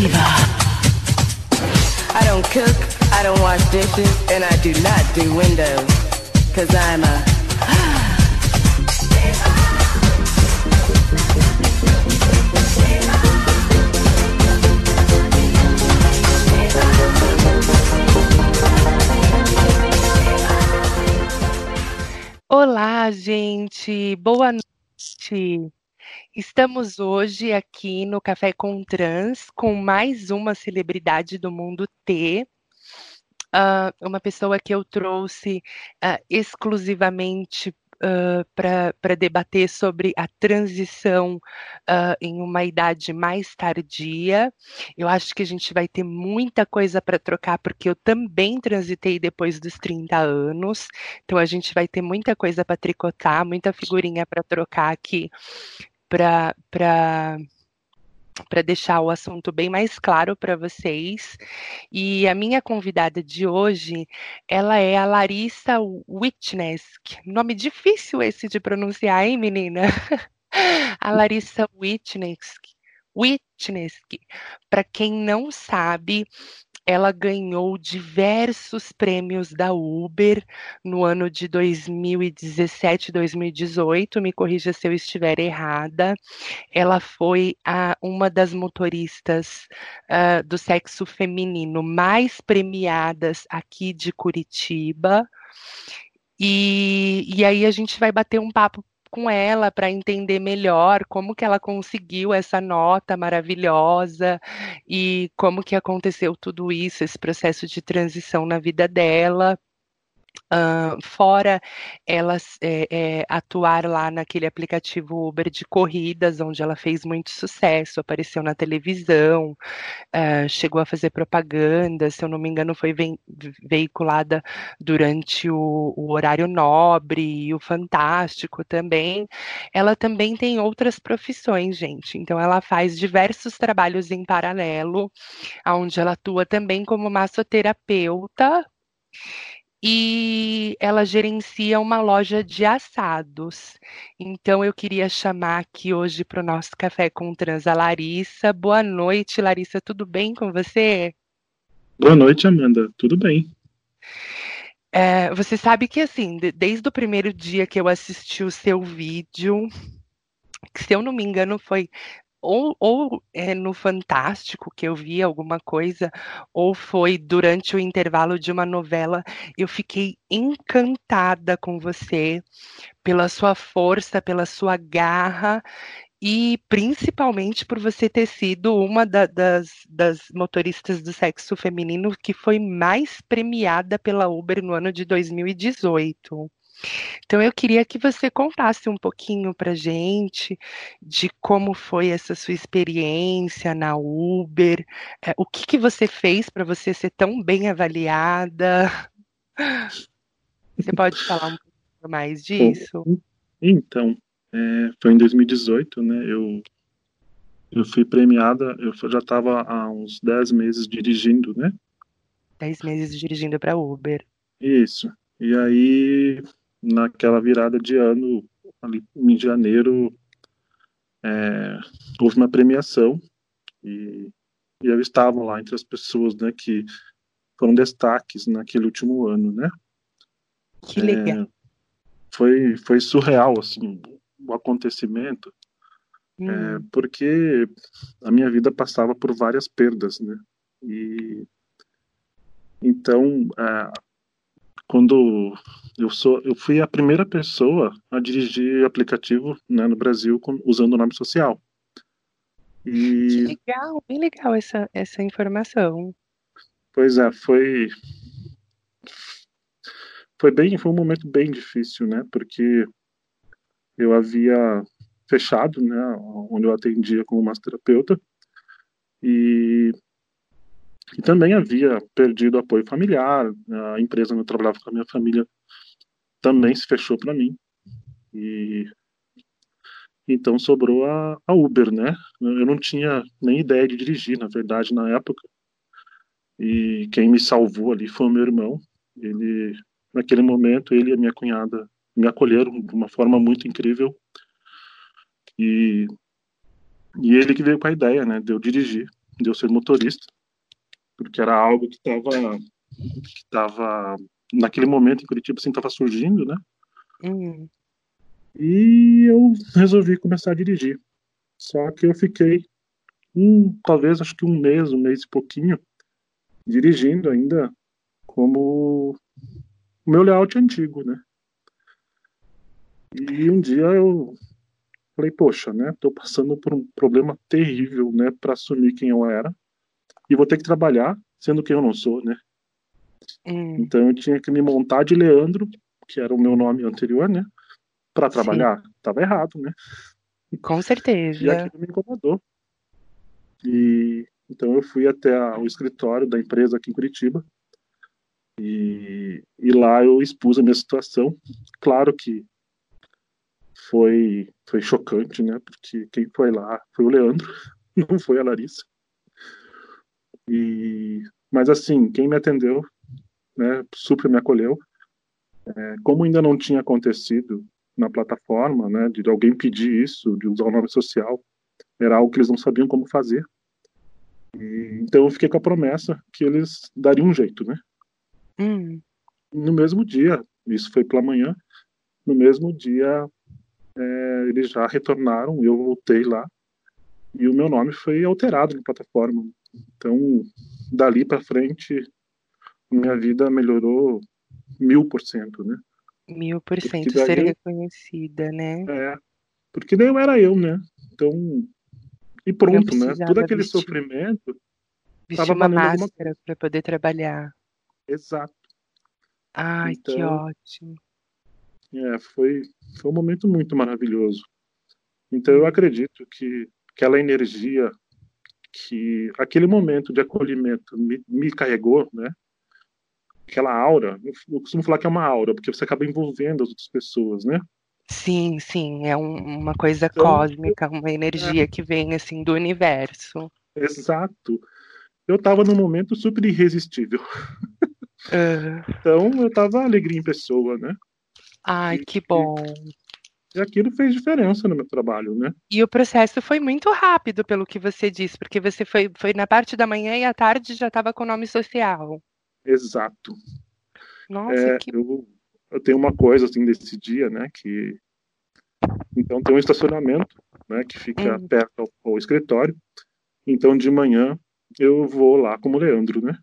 diva. I don't cook, I don't wash dishes, and I do not do windows. Cause I'm a Olá, gente. Boa noite. Estamos hoje aqui no Café com Trans com mais uma celebridade do mundo T. Uh, uma pessoa que eu trouxe uh, exclusivamente uh, para debater sobre a transição uh, em uma idade mais tardia. Eu acho que a gente vai ter muita coisa para trocar, porque eu também transitei depois dos 30 anos, então a gente vai ter muita coisa para tricotar, muita figurinha para trocar aqui para para deixar o assunto bem mais claro para vocês. E a minha convidada de hoje, ela é a Larissa Witnesk. Nome difícil esse de pronunciar, hein, menina? a Larissa Witnesk. Witnesk. Para quem não sabe, ela ganhou diversos prêmios da Uber no ano de 2017, 2018. Me corrija se eu estiver errada. Ela foi a, uma das motoristas uh, do sexo feminino mais premiadas aqui de Curitiba. E, e aí a gente vai bater um papo com ela para entender melhor como que ela conseguiu essa nota maravilhosa e como que aconteceu tudo isso, esse processo de transição na vida dela. Uh, fora ela é, é, atuar lá naquele aplicativo Uber de corridas, onde ela fez muito sucesso, apareceu na televisão, uh, chegou a fazer propaganda, se eu não me engano, foi ve veiculada durante o, o, horário nobre e o Fantástico também. Ela também tem outras profissões, gente. Então, ela faz diversos trabalhos em paralelo, onde ela atua também como massoterapeuta e ela gerencia uma loja de assados. Então eu queria chamar aqui hoje para o nosso café com trans a Larissa. Boa noite, Larissa, tudo bem com você? Boa noite, Amanda, tudo bem. É, você sabe que assim, desde o primeiro dia que eu assisti o seu vídeo, que se eu não me engano foi ou, ou é no Fantástico que eu vi alguma coisa, ou foi durante o intervalo de uma novela, eu fiquei encantada com você, pela sua força, pela sua garra e principalmente por você ter sido uma da, das, das motoristas do sexo feminino que foi mais premiada pela Uber no ano de 2018. Então eu queria que você contasse um pouquinho para gente de como foi essa sua experiência na Uber, é, o que, que você fez para você ser tão bem avaliada. Você pode falar um pouco mais disso? Então, é, foi em 2018, né? Eu eu fui premiada, eu já estava há uns 10 meses dirigindo, né? 10 meses dirigindo para Uber. Isso. E aí naquela virada de ano, ali em janeiro, é, houve uma premiação e, e, eu estava lá entre as pessoas, né, que foram destaques naquele último ano, né? Que legal. É, foi, foi surreal, assim, o acontecimento, é, hum. é, porque a minha vida passava por várias perdas, né? E então, é, quando eu sou eu fui a primeira pessoa a dirigir aplicativo né, no Brasil com, usando o nome social. E que legal bem legal essa essa informação. Pois é foi foi bem foi um momento bem difícil né porque eu havia fechado né onde eu atendia como massoterapeuta e e também havia perdido apoio familiar, a empresa onde eu trabalhava com a minha família também se fechou para mim. E então sobrou a, a, Uber, né? Eu não tinha nem ideia de dirigir, na verdade, na época. E quem me salvou ali foi o meu irmão. Ele, naquele momento, ele e a minha cunhada me acolheram de uma forma muito incrível. E, e ele que veio com a ideia, né, de eu dirigir. de eu ser motorista, porque era algo que estava que tava, naquele momento em Curitiba assim estava surgindo, né? Uhum. E eu resolvi começar a dirigir. Só que eu fiquei um, talvez acho que um mês, um mês e pouquinho, dirigindo ainda como o meu layout antigo, né? E um dia eu falei, poxa, né? Tô passando por um problema terrível, né? Para assumir quem eu era e vou ter que trabalhar sendo quem eu não sou, né? Hum. Então eu tinha que me montar de Leandro, que era o meu nome anterior, né? Para trabalhar. Sim. Tava errado, né? Com certeza. E aquilo me incomodou. E então eu fui até a, o escritório da empresa aqui em Curitiba. E, e lá eu expus a minha situação. Claro que foi foi chocante, né? Porque quem foi lá foi o Leandro, não foi a Larissa. E mas assim, quem me atendeu, né, super me acolheu. É, como ainda não tinha acontecido na plataforma, né, de alguém pedir isso, de usar o nome social, era algo que eles não sabiam como fazer. E, então eu fiquei com a promessa que eles dariam um jeito, né? Hum. No mesmo dia, isso foi pela manhã, no mesmo dia é, eles já retornaram, eu voltei lá e o meu nome foi alterado na plataforma. Então, dali para frente, minha vida melhorou mil por cento, né? Mil por cento ser reconhecida, né? É, porque daí eu era eu, né? Então, e pronto, né? Todo aquele vestir, sofrimento vestir uma máscara para poder trabalhar. Exato. Ai, então, que ótimo. É, foi, foi um momento muito maravilhoso. Então eu acredito que aquela energia que aquele momento de acolhimento me, me carregou, né? Aquela aura, eu costumo falar que é uma aura, porque você acaba envolvendo as outras pessoas, né? Sim, sim, é um, uma coisa então, cósmica, uma energia é. que vem assim do universo. Exato. Eu estava num momento super irresistível. Então eu estava alegria em pessoa, né? Ai, e, que bom. E aquilo fez diferença no meu trabalho, né? E o processo foi muito rápido, pelo que você disse, porque você foi, foi na parte da manhã e à tarde já estava com o nome social. Exato. Nossa, é, que... eu, eu tenho uma coisa assim desse dia, né? Que então tem um estacionamento, né? Que fica hum. perto ao, ao escritório. Então de manhã eu vou lá como Leandro, né?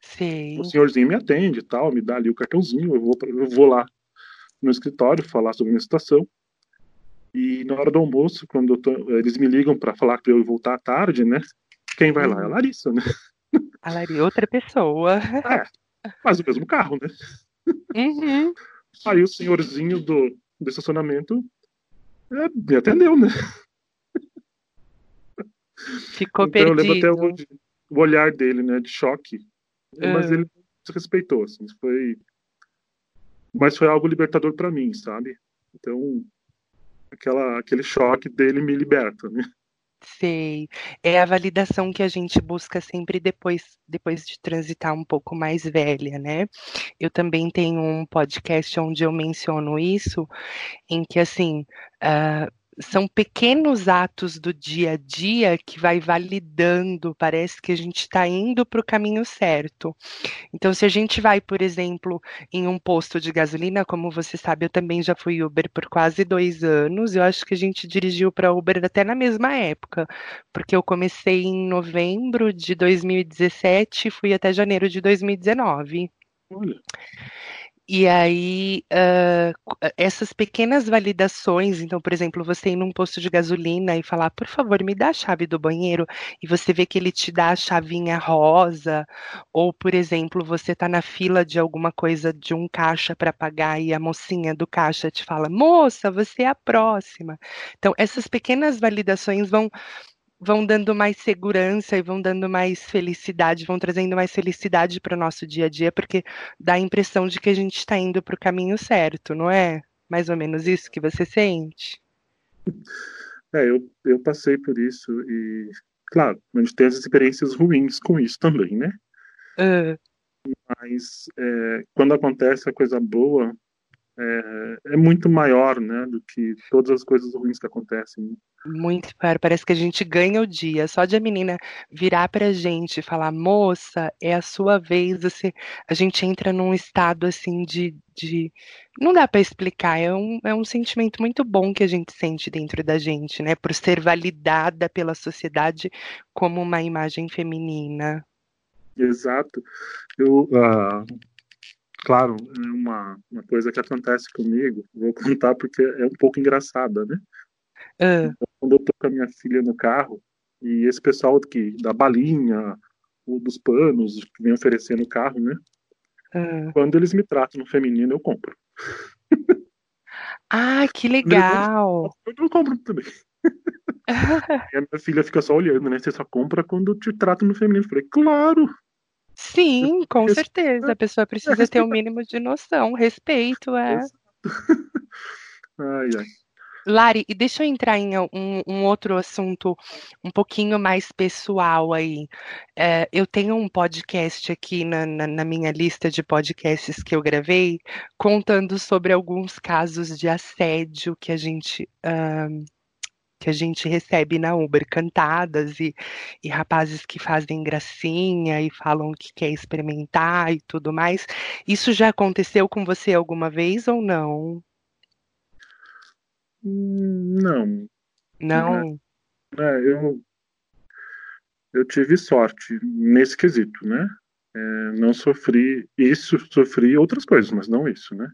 Sim. O senhorzinho me atende e tal, me dá ali o cartãozinho, eu vou, eu vou lá no escritório falar sobre a minha situação. E na hora do almoço, quando tô, eles me ligam para falar que eu voltar à tarde, né? Quem vai lá é a uhum. Larissa, né? A Larissa, outra pessoa. É, mas o mesmo carro, né? Uhum. Aí o senhorzinho do, do estacionamento é, me atendeu, né? Ficou então, perdido. Eu lembro até o, o olhar dele, né? De choque. Uhum. Mas ele se respeitou, assim. Foi, mas foi algo libertador para mim, sabe? Então, aquela, aquele choque dele me liberta, né? Sei. É a validação que a gente busca sempre depois, depois de transitar um pouco mais velha, né? Eu também tenho um podcast onde eu menciono isso, em que assim, uh, são pequenos atos do dia a dia que vai validando, parece que a gente está indo para o caminho certo. Então, se a gente vai, por exemplo, em um posto de gasolina, como você sabe, eu também já fui Uber por quase dois anos, eu acho que a gente dirigiu para Uber até na mesma época, porque eu comecei em novembro de 2017 e fui até janeiro de 2019. Olha. E aí, uh, essas pequenas validações, então, por exemplo, você ir num posto de gasolina e falar, por favor, me dá a chave do banheiro, e você vê que ele te dá a chavinha rosa, ou, por exemplo, você está na fila de alguma coisa de um caixa para pagar e a mocinha do caixa te fala, moça, você é a próxima. Então, essas pequenas validações vão vão dando mais segurança e vão dando mais felicidade, vão trazendo mais felicidade para o nosso dia a dia, porque dá a impressão de que a gente está indo para o caminho certo, não é? Mais ou menos isso que você sente? É, eu, eu passei por isso e, claro, a gente tem as experiências ruins com isso também, né? Uh. Mas é, quando acontece a coisa boa, é, é, muito maior, né, do que todas as coisas ruins que acontecem. Muito, parece que a gente ganha o dia. Só de a menina virar pra gente e falar, moça, é a sua vez, você, a gente entra num estado assim de. de não dá para explicar, é um, é um sentimento muito bom que a gente sente dentro da gente, né? Por ser validada pela sociedade como uma imagem feminina. Exato. Eu, uh, claro, é uma, uma coisa que acontece comigo, vou contar porque é um pouco engraçada, né? Uh. Quando eu tô com a minha filha no carro, e esse pessoal que da balinha, ou dos panos, que vem oferecer no carro, né? Uh. Quando eles me tratam no feminino, eu compro. Ah, que legal! Eu, compro também. e a minha filha fica só olhando, né? Você só compra quando te tratam no feminino. Eu falei, claro! Sim, com certeza. A pessoa precisa ter o um mínimo de noção, respeito, é. ai, ai. Lari, e deixa eu entrar em um, um, outro assunto um pouquinho mais pessoal aí. É, eu tenho um podcast aqui na, na, na, minha lista de podcasts que eu gravei, contando sobre alguns casos de assédio que a gente. Que a gente recebe na Uber, cantadas e, e rapazes que fazem gracinha e falam que quer experimentar e tudo mais. Isso já aconteceu com você alguma vez ou não? Não. Não. É, eu, eu tive sorte nesse quesito, né? É, não sofri isso, sofri outras coisas, mas não isso, né?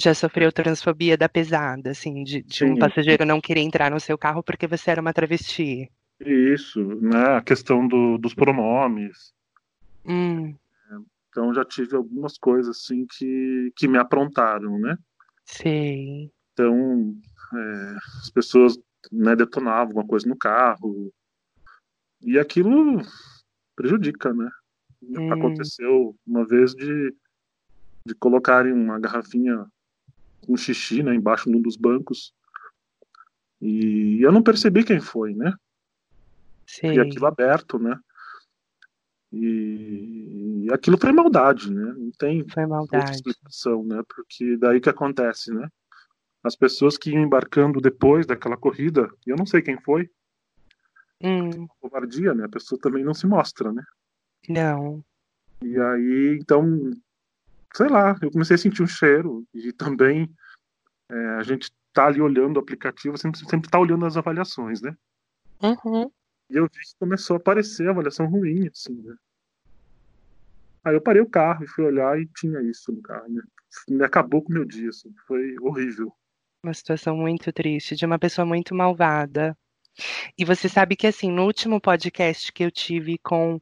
Já sofreu transfobia da pesada, assim, de, de um passageiro não querer entrar no seu carro porque você era uma travesti? Isso, né? A questão do, dos pronomes. Hum. Então já tive algumas coisas assim que, que me aprontaram, né? Sim. Então, é, as pessoas né, detonavam alguma coisa no carro. E aquilo prejudica, né? Hum. Aconteceu uma vez de, de colocarem uma garrafinha com xixi né, embaixo de um dos bancos. E eu não percebi quem foi, né? Sim. E aquilo aberto, né? E, e aquilo foi maldade, né? Não tem foi maldade. explicação, né? Porque daí que acontece, né? as pessoas que iam embarcando depois daquela corrida, eu não sei quem foi. Hum. Covardia, né? A pessoa também não se mostra, né? Não. E aí, então, sei lá, eu comecei a sentir um cheiro e também é, a gente tá ali olhando o aplicativo, sempre, sempre tá olhando as avaliações, né? Uhum. E eu vi que começou a aparecer a avaliação ruim, assim, né? Aí eu parei o carro e fui olhar e tinha isso no carro, né? Me acabou com o meu dia, assim, foi horrível. Uma situação muito triste, de uma pessoa muito malvada. E você sabe que, assim, no último podcast que eu tive com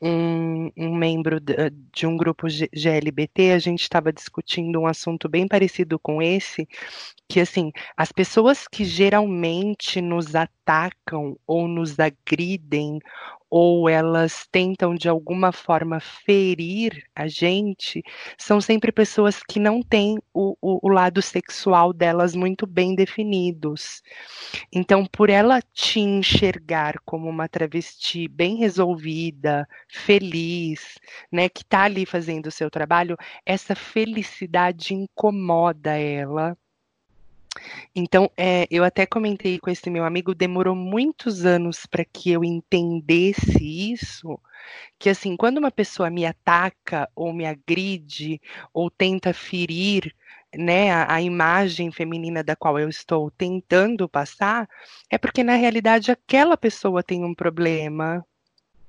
um, um membro de, um grupo GLBT, a gente estava discutindo um assunto bem parecido com esse, que, assim, as pessoas que geralmente nos atacam ou nos agridem ou elas tentam de alguma forma ferir a gente, são sempre pessoas que não têm o, o, o, lado sexual delas muito bem definidos. Então, por ela te enxergar como uma travesti bem resolvida, feliz, né, que está ali fazendo o seu trabalho, essa felicidade incomoda ela então, é, eu até comentei com esse meu amigo, demorou muitos anos para que eu entendesse isso, que assim, quando uma pessoa me ataca ou me agride ou tenta ferir né, a, a, imagem feminina da qual eu estou tentando passar, é porque na realidade aquela pessoa tem um problema,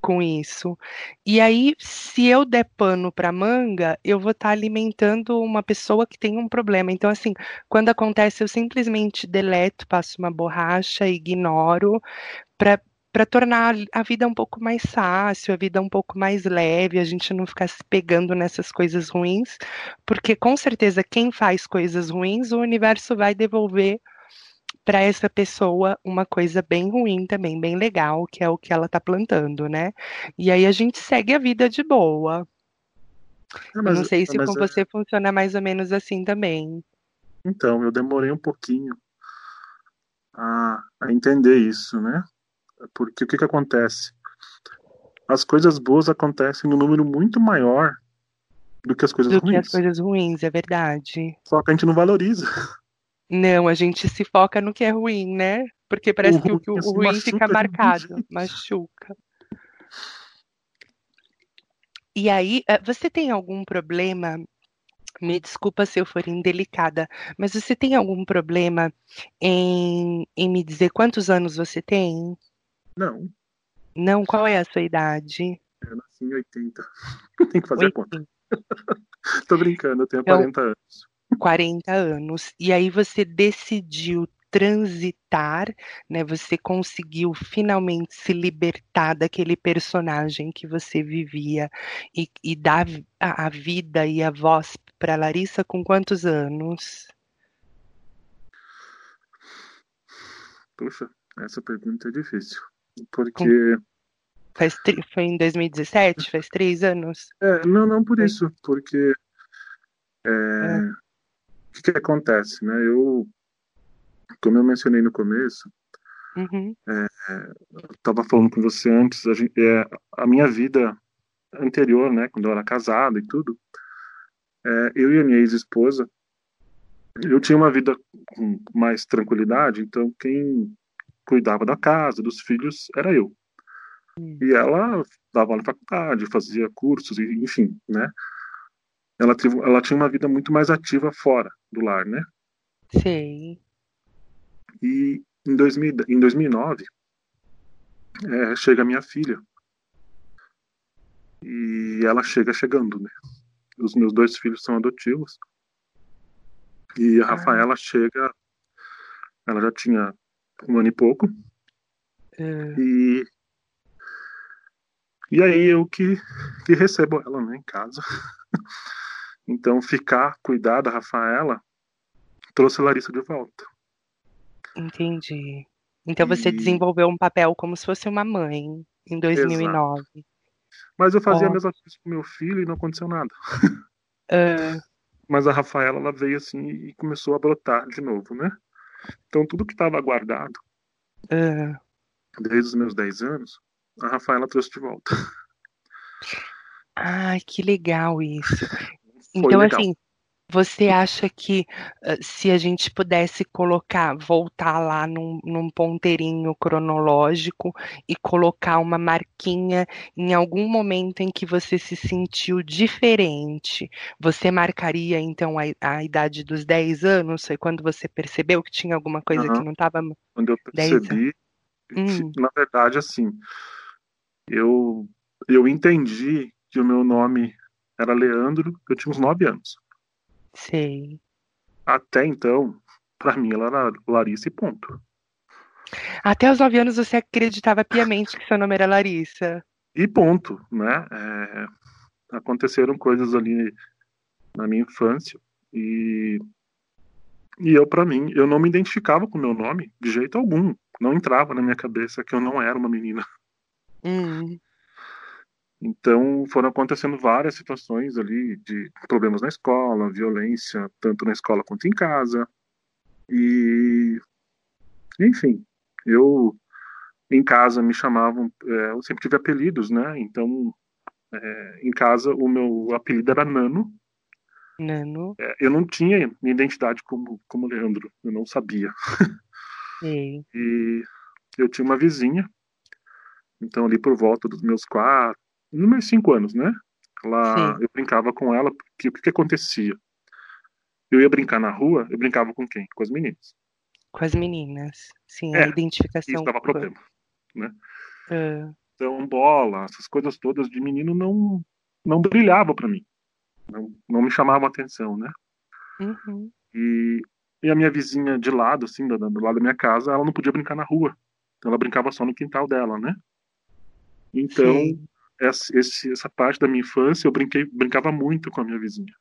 com isso. E aí, se eu der pano para manga, eu vou estar tá alimentando uma pessoa que tem um problema. Então, assim, quando acontece, eu simplesmente deleto, passo uma borracha, ignoro, para para tornar a vida um pouco mais fácil, a vida um pouco mais leve, a gente não ficar se pegando nessas coisas ruins, porque com certeza quem faz coisas ruins, o universo vai devolver para essa pessoa uma coisa bem ruim também, bem legal, que é o que ela está plantando, né? E aí a gente segue a vida de boa. Ah, mas, não sei se com é... você funciona mais ou menos assim também. Então, eu demorei um pouquinho a, a entender isso, né? Porque o que, que acontece? As coisas boas acontecem no número muito maior do que as coisas do ruins. que as coisas ruins, é verdade. Só que a gente não valoriza. Não, a gente se foca no que é ruim, né? Porque parece O que o, ruim que o assim, ruim machuca fica marcado, machuca. E aí, eh, você tem algum problema? Me desculpa se eu for indelicada, mas você tem algum problema em, em me dizer quantos anos você tem? Não, Não, qual é a sua idade? eu nasci em 80. Tem que fazer a conta. 80, Tô brincando, eu tenho Então- 40 anos. 40 anos. E aí você decidiu transitar, né? Você conseguiu finalmente se libertar daquele personagem que você vivia e, e dar a, a vida e a voz para Larissa com quantos anos? Puxa, essa pergunta é difícil. Porque. Faz tri- foi em 2017? Faz três anos? É, não, não por isso. Porque. é, O que, que acontece, né? Eu. Como eu mencionei no começo, Uhum, estava falando com você antes, a, gen- é, a minha vida anterior, né, quando eu era casado e tudo, é, eu e a minha ex-esposa, eu tinha uma vida com mais tranquilidade, então quem cuidava da casa, dos filhos, era eu. Hum. E ela dava aula na faculdade, fazia cursos, e, enfim, né? Ela, ela tinha uma vida muito mais ativa fora do lar, né? sei. E em, 2000, em 2009, é, chega minha filha. E ela chega chegando, né? Os meus dois filhos são adotivos. E a Rafaela chega, ela já tinha um ano e pouco. Ah, E, e aí eu que, que recebo ela né, em casa. Então ficar, cuidar da Rafaela, trouxe a Larissa de volta. entendi. Então você E- desenvolveu um papel como se fosse uma mãe em 2009. Mas eu fazia Ó. a mesma coisa com meu filho e não aconteceu nada. Ah, Mas a Rafaela ela veio assim e começou a brotar de novo, né? Então tudo que estava guardado ah. desde os meus 10 anos, a Rafaela trouxe de volta. Ai, que legal isso. Foi Então, legal. assim, você acha que ah, se a gente pudesse colocar, voltar lá num, num ponteirinho cronológico e colocar uma marquinha em algum momento em que você se sentiu diferente, você marcaria então a, a idade dos 10 anos? Foi quando você percebeu que tinha alguma coisa que Aham. não estava. Quando eu percebi, Hum. na verdade, assim, eu, eu entendi que o meu nome era Leandro, eu tinha uns 9 anos. Sei. Até então, pra mim, ela era Larissa e ponto. Até os 9 anos você acreditava piamente que seu nome era Larissa. E ponto, né? É, aconteceram coisas ali na minha infância e e eu para mim eu não me identificava com o meu nome de jeito algum não entrava na minha cabeça que eu não era uma menina Hum, então foram acontecendo várias situações ali de problemas na escola violência tanto na escola quanto em casa. E enfim eu em casa me chamavam é, eu sempre tive apelidos né? Então é, em casa o meu apelido era Nano. Nano, É, eu não tinha minha identidade como, como Leandro, eu não sabia. E eu tinha uma vizinha, então ali por volta dos meus quatro, nos meus cinco anos, né? Ela, Sim. eu brincava com ela, porque o que, que acontecia? Eu ia brincar na rua, eu brincava com quem? Com as meninas. Com as meninas. Sim, É, a identificação. Isso dava problema. Ah, Então, bola, essas coisas todas de menino não, não brilhava para mim. Não, não me chamavam atenção, né? uhum, E, e a minha vizinha de lado, assim, do, do lado da minha casa, ela não podia brincar na rua. Ela brincava só no quintal dela, né? Então, sei. Essa, esse- essa parte da minha infância, eu brinquei, brincava muito com a minha vizinha.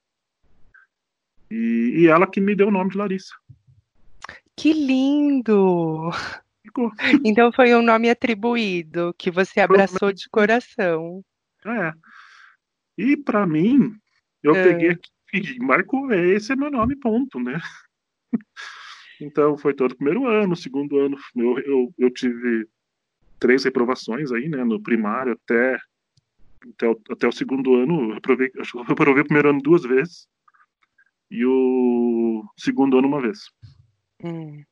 E, e ela que me deu o nome de Larissa. Que lindo! Ficou. Então foi um nome atribuído que você abraçou de coração. É. E pra mim, eu É. peguei aqui e marcou, esse é meu nome, ponto, né? Então foi todo o primeiro ano, segundo ano, eu, eu, eu tive três reprovações aí, né, no primário até até o, até o segundo ano, eu reprovei, eu reprovei o primeiro ano duas vezes e o segundo ano uma vez. Hum.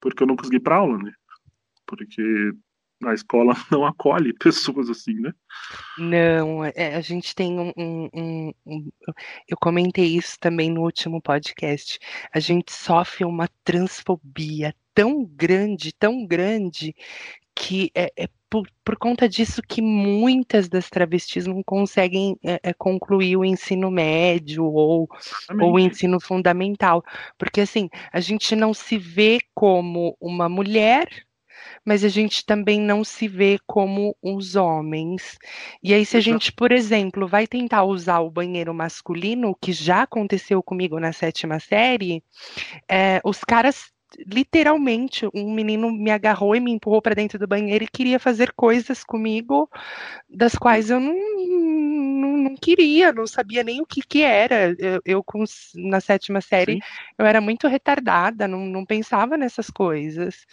Porque eu não consegui ir pra aula, né? Porque a escola não acolhe pessoas assim, né? Não, é, a gente tem um, um, um, Eu comentei isso também no último podcast. A gente sofre uma transfobia tão grande, tão grande, que é, é por, por, conta disso que muitas das travestis não conseguem é, é, concluir o ensino médio ou, ou o ensino fundamental. Porque assim, a gente não se vê como uma mulher mas a gente também não se vê como os homens. E aí, se a gente, por exemplo, vai tentar usar o banheiro masculino, que já aconteceu comigo na sétima série, é, os caras literalmente, um menino me agarrou e me empurrou para dentro do banheiro e queria fazer coisas comigo das quais eu não, não, não queria, não sabia nem o que, que era. Eu, eu na sétima série, Sim. eu era muito retardada, não, não pensava nessas coisas.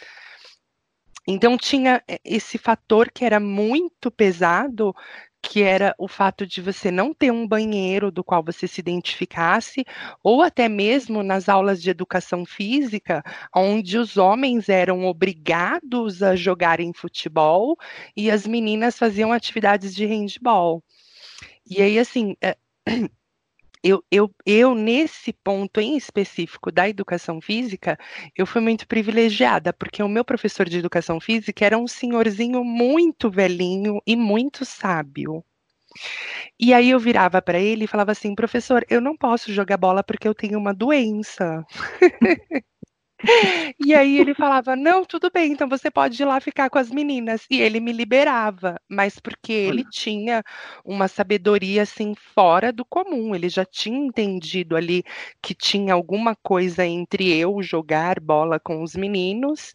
Então tinha eh, esse fator que era muito pesado, que era o fato de você não ter um banheiro do qual você se identificasse, ou até mesmo nas aulas de educação física, onde os homens eram obrigados a jogarem futebol e as meninas faziam atividades de handball. E aí, assim, eh, eu, eu, eu, nesse ponto em específico da educação física, eu fui muito privilegiada, porque o meu professor de educação física era um senhorzinho muito velhinho e muito sábio. E aí eu virava para ele e falava assim: professor, eu não posso jogar bola porque eu tenho uma doença. E aí ele falava: Não, tudo bem, então você pode ir lá ficar com as meninas. E ele me liberava, mas porque ele tinha uma sabedoria assim fora do comum. Ele já tinha entendido ali que tinha alguma coisa entre eu jogar bola com os meninos.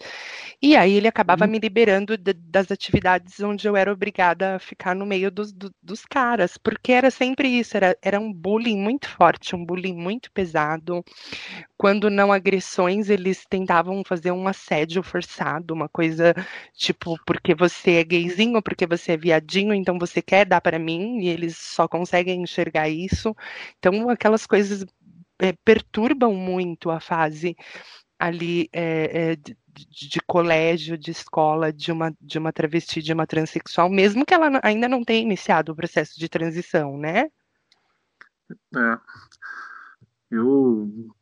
E aí ele acabava hum. me liberando de, das atividades onde eu era obrigada a ficar no meio dos, do, dos caras, porque era sempre isso, era, era um bullying muito forte, um bullying muito pesado. Quando não agressões, ele eles tentavam fazer um assédio forçado, uma coisa tipo, porque você é gayzinho, porque você é viadinho, então você quer dar para mim, e eles só conseguem enxergar isso. Então, aquelas coisas é, perturbam muito a fase ali é, é, de, de, colégio, de escola, de uma, de uma travesti, de uma transexual, mesmo que ela ainda não tenha iniciado o processo de transição, né? É. Eu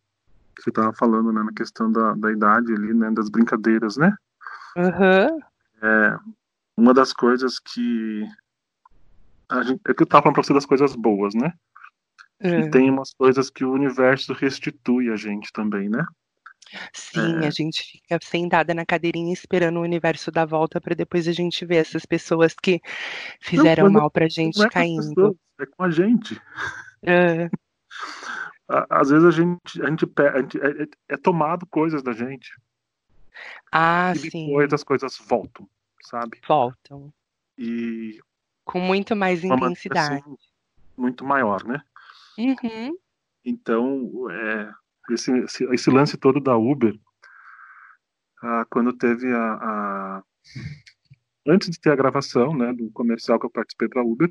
você estava falando né, na questão da, da idade ali, né, das brincadeiras, né? Uhum. É, uma das coisas que a gente, é que eu estava falando para você das coisas boas, né? E é. tem umas coisas que o universo restitui a gente também, né? Sim, é... a gente fica sentada na cadeirinha esperando o universo dar volta para depois a gente ver essas pessoas que fizeram não, mal pra gente não é caindo. Pessoas, é com a gente. É às vezes a gente, a gente, a gente é, é, é, tomado coisas da gente. Ah, e sim. depois as coisas voltam, sabe? Voltam. E. Com muito mais intensidade. Assim, muito maior, né? Uhum. Então, é, esse, esse, esse, lance todo da Uber, ah, quando teve a, a, Antes de ter a gravação, né, do comercial que eu participei para Uber,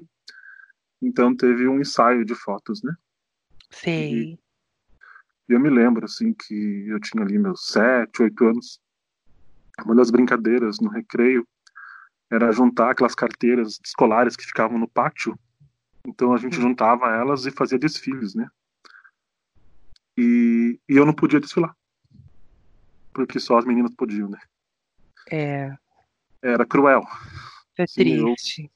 então teve um ensaio de fotos, né? Sei. E, eu me lembro, assim, que eu tinha ali meus sete, oito anos. Uma das brincadeiras no recreio era juntar aquelas carteiras escolares que ficavam no pátio. Então a gente hum. juntava elas e fazia desfiles, né? E, e eu não podia desfilar. Porque só as meninas podiam, né? É. Era cruel. É triste.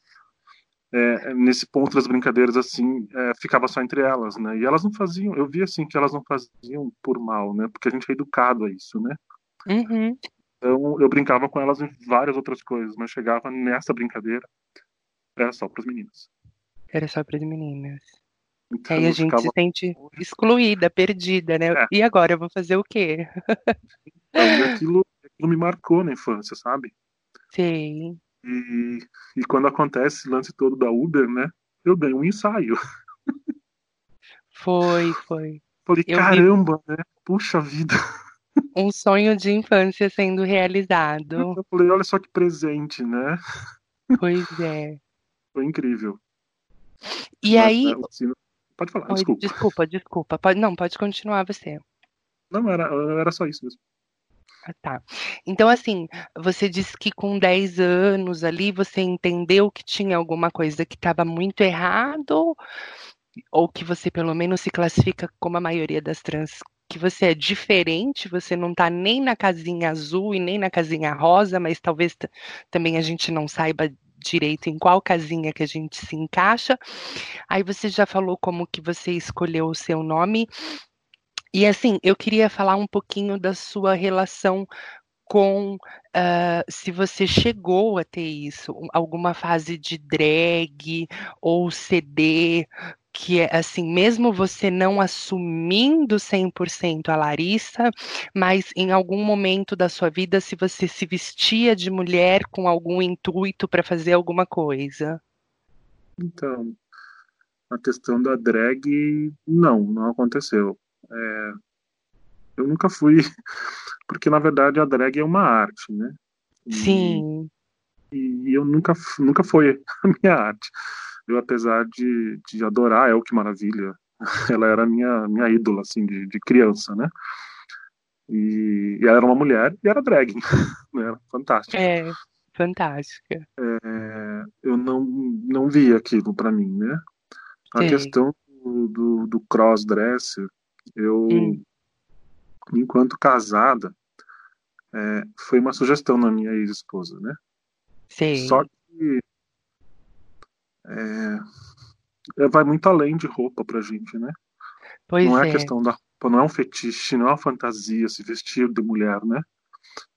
É, nesse ponto das brincadeiras assim é, ficava só entre elas, né? E elas não faziam, eu vi assim que elas não faziam por mal, né? Porque a gente é educado a isso, né? Uhum. Então eu brincava com elas em várias outras coisas, mas chegava nessa brincadeira era só para as meninas. Era só para as meninas. Então, Aí a gente ficava... se sente excluída, perdida, né? É. E agora eu vou fazer o quê? então, aquilo, aquilo me marcou na infância, sabe? Sim. E, e quando acontece esse lance todo da Uber, né? Eu dei um ensaio. Foi, foi. Falei, eu caramba, vi... né? Puxa vida. Um sonho de infância sendo realizado. Eu falei, olha só que presente, né? Pois é. Foi incrível. E Mas, aí. é, o sino- Pode falar, Oi, desculpa. desculpa, desculpa. Pode, não, pode continuar você. Não, era, era só isso mesmo. Tá. Então, assim, você disse que com 10 anos ali você entendeu que tinha alguma coisa que estava muito errado, ou que você pelo menos se classifica como a maioria das trans, que você é diferente, você não está nem na casinha azul e nem na casinha rosa, mas talvez também a gente não saiba direito em qual casinha que a gente se encaixa. Aí você já falou como que você escolheu o seu nome. E assim, eu queria falar um pouquinho da sua relação com ah, se você chegou a ter isso, um- alguma fase de drag ou CD, que é assim, mesmo você não assumindo 100% a Larissa, mas em algum momento da sua vida, se você se vestia de mulher com algum intuito para fazer alguma coisa. Então, a questão da drag, não, não aconteceu. É, eu nunca fui, porque na verdade a drag é uma arte, né? E, Sim, e eu nunca, nunca foi a minha arte. Eu, apesar de, de adorar El Que Maravilha, ela era minha, minha ídola, assim, de, de criança, né? E, e ela era uma mulher e era drag, né? Era fantástico. é fantástica. É, eu não, não vi aquilo pra mim, né? A Sei. questão do, do, do cross-dresser, eu, Hum. enquanto casada, é, foi uma sugestão na minha ex-esposa, né? Sei. Só que é, vai muito além de roupa pra gente, né? Pois não é, é. questão da roupa, não é um fetiche, não é uma fantasia se vestir de mulher, né?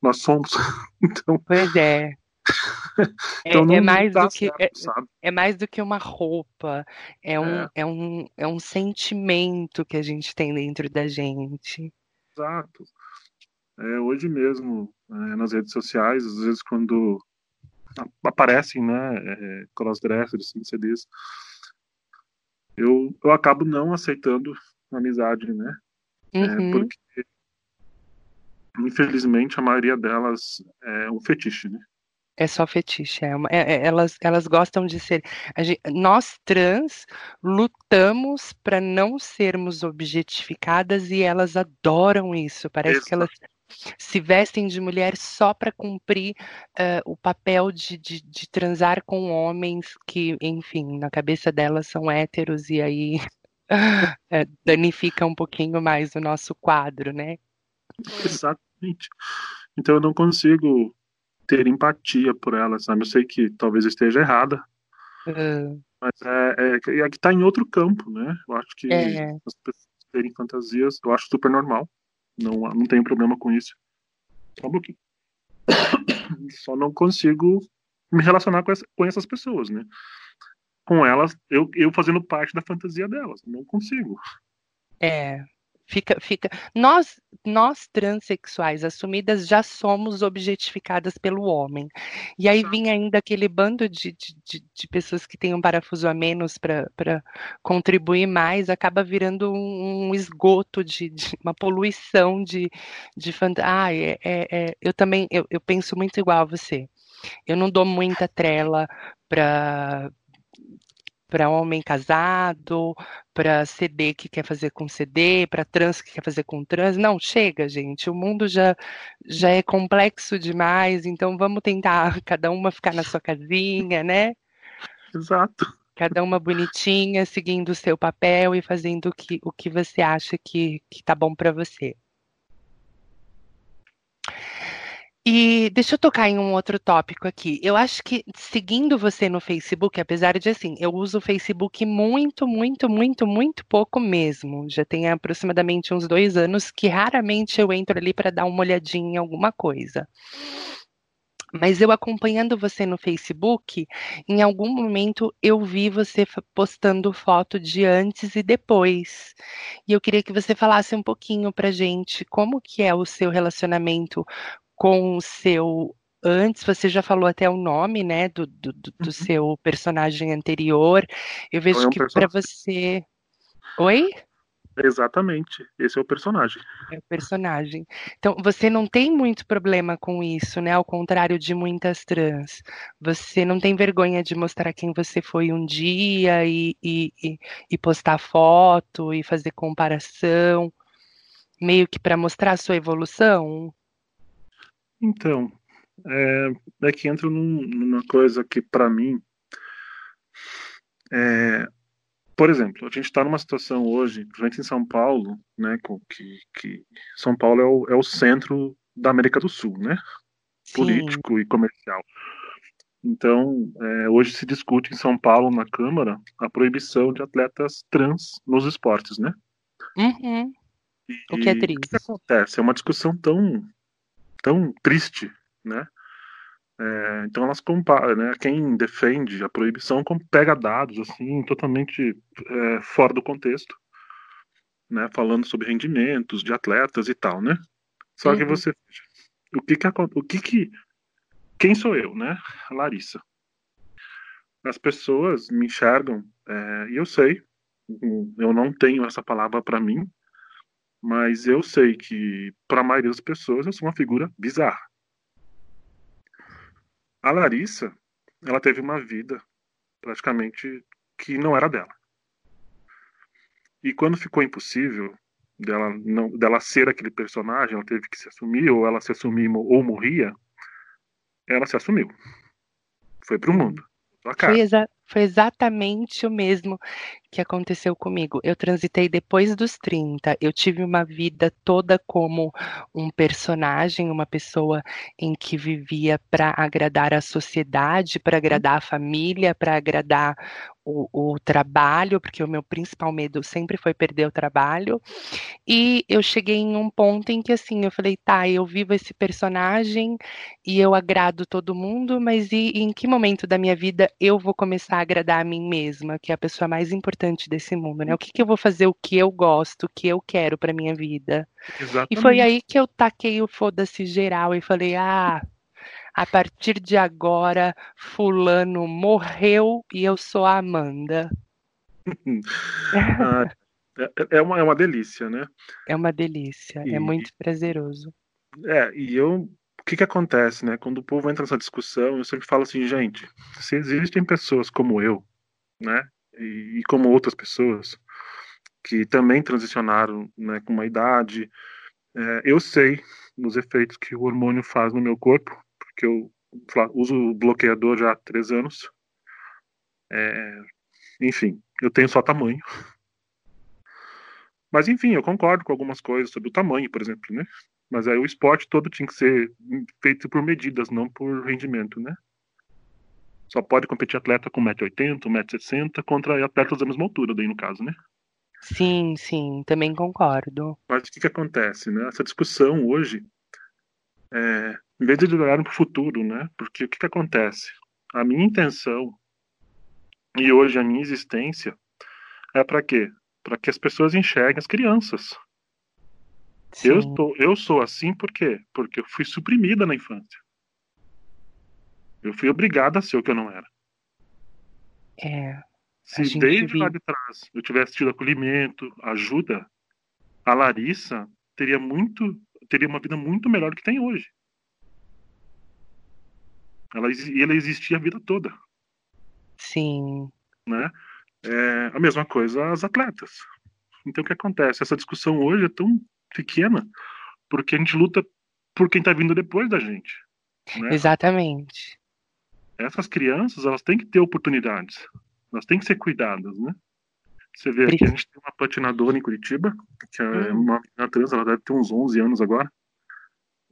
Nós somos. então, Pois é. É, então não, é não mais dá do que certo, é, é mais do que uma roupa, é um, É. é um, é um sentimento que a gente tem dentro da gente. Exato. É, hoje mesmo, é, nas redes sociais, às vezes quando aparecem, né, é, crossdressers, assim, CDs, eu, eu acabo não aceitando amizade, né? É, Uhum. porque, infelizmente, a maioria delas é um fetiche, né? É só fetiche, é uma- é- é- elas, elas gostam de ser. a gen- nós trans lutamos para não sermos objetificadas e elas adoram isso. Parece que elas se vestem de mulher só para cumprir eh, o papel de, de, de transar com homens que, enfim, na cabeça delas são héteros e aí eh, danifica um pouquinho mais o nosso quadro, né? Exatamente. Então eu não consigo ter empatia por elas, sabe? Eu sei que talvez esteja errada, Ah, mas é, é, é que tá em outro campo, né? Eu acho que É. as pessoas terem fantasias, eu acho super normal. Não, não tenho problema com isso. Só um pouquinho. Só não consigo me relacionar com, essa- com essas pessoas, né? Com elas, eu, eu fazendo parte da fantasia delas. Não consigo. É, fica, fica. Nós, nós transexuais assumidas já somos objetificadas pelo homem. E aí vinha ainda aquele bando de, de, de, de pessoas que têm um parafuso a menos para contribuir mais, acaba virando um, um esgoto de, de uma poluição de, de fant... Ah, é, é, é, eu também eu, eu penso muito igual a você. Eu não dou muita trela para para homem casado, para CD que quer fazer com CD, para trans que quer fazer com trans. Não, chega, gente. O mundo já, já é complexo demais, então vamos tentar cada uma ficar na sua casinha, né? Exato. Cada uma bonitinha, seguindo o seu papel e fazendo o que, o que você acha que, que tá bom para você. E deixa eu tocar em um outro tópico aqui. Eu acho que seguindo você no Facebook, apesar de assim, eu uso o Facebook muito, muito, muito, muito pouco mesmo. Já tem aproximadamente uns dois anos que raramente eu entro ali para dar uma olhadinha em alguma coisa. Mas eu acompanhando você no Facebook, em algum momento eu vi você postando foto de antes e depois. E eu queria que você falasse um pouquinho pra gente como que é o seu relacionamento com o seu antes, você já falou até o nome, né, do, do, do- Uhum. seu personagem anterior. Eu vejo é um que para você. Oi? Exatamente, esse é o personagem. É o personagem. Então, você não tem muito problema com isso, né? Ao contrário de muitas trans. Você não tem vergonha de mostrar quem você foi um dia e, e, e, e postar foto e fazer comparação, meio que para mostrar a sua evolução? Então, é, é que entra num, numa coisa que, para mim, é, por exemplo, a gente está numa situação hoje, principalmente em São Paulo, né, que, que São Paulo é o, é o centro da América do Sul, né, político e comercial. Então, é, hoje se discute em São Paulo, na Câmara, a proibição de atletas trans nos esportes, né? Uhum. o que é triste. O que acontece? É uma discussão tão, tão triste, né? É, então elas comparam, né? Quem defende a proibição pega dados assim totalmente é, fora do contexto, né? Falando sobre rendimentos de atletas e tal, né? Só uhum. que você, o que que o que que quem sou eu, né? A Larissa. As pessoas me enxergam é, e eu sei, eu não tenho essa palavra para mim, mas eu sei que para a maioria das pessoas eu sou uma figura bizarra a Larissa, ela teve uma vida praticamente que não era dela. E quando ficou impossível dela não dela ser aquele personagem, ela teve que se assumir ou ela se assumir ou morria, ela se assumiu. Foi pro mundo. Foi, exa foi exatamente o mesmo que aconteceu comigo. Eu transitei depois dos 30. Eu tive uma vida toda como um personagem, uma pessoa em que vivia para agradar a sociedade, para agradar a família, para agradar o, o, trabalho, porque o meu principal medo sempre foi perder o trabalho. E eu cheguei em um ponto em que assim, eu falei, tá, eu vivo esse personagem e eu agrado todo mundo, mas e, e em que momento da minha vida eu vou começar agradar a mim mesma, que é a pessoa mais importante desse mundo, né? O que, que eu vou fazer o que eu gosto, o que eu quero para minha vida? Exatamente. E foi aí que eu taquei o foda-se geral e falei, ah, a partir de agora, fulano morreu e eu sou a Amanda. ah, é, é, uma, é uma delícia, né? É uma delícia, é e, é muito prazeroso. É, e eu. Que, que acontece, né? Quando o povo entra nessa discussão, eu sempre falo assim, gente, se existem pessoas como eu, né? E, e como outras pessoas que também transicionaram né, com uma idade, é, eu sei os efeitos que o hormônio faz no meu corpo, porque eu uso o bloqueador já há três anos. É, enfim, eu tenho só tamanho. Mas enfim, eu concordo com algumas coisas sobre o tamanho, por exemplo, né? Mas aí o esporte todo tinha que ser feito por medidas, não por rendimento, né? Só pode competir atleta com 1,80m, 1,60m contra atletas da mesma altura, daí no caso, né? Sim, sim, também concordo. Mas o que, que acontece, né? Essa discussão hoje, é, em vez de olharem para o futuro, né? Porque o que, que acontece? A minha intenção e hoje a minha existência é para quê? Para que as pessoas enxerguem as crianças. Eu, tô, eu sou assim por quê? Porque eu fui suprimida na infância. Eu fui obrigada a ser o que eu não era. É. Se desde vive... lá de trás eu tivesse tido acolhimento, ajuda, a Larissa teria muito, teria uma vida muito melhor do que tem hoje. Ela, ela existia a vida toda. Sim. Né? É, a mesma coisa as atletas. Então o que acontece? Essa discussão hoje é tão pequena porque a gente luta por quem está vindo depois da gente. Né? Exatamente. Essas crianças elas têm que ter oportunidades, elas têm que ser cuidadas, né? Você vê aqui, a gente tem uma patinadora em Curitiba, que é hum. uma menina trans, ela deve ter uns 11 anos agora.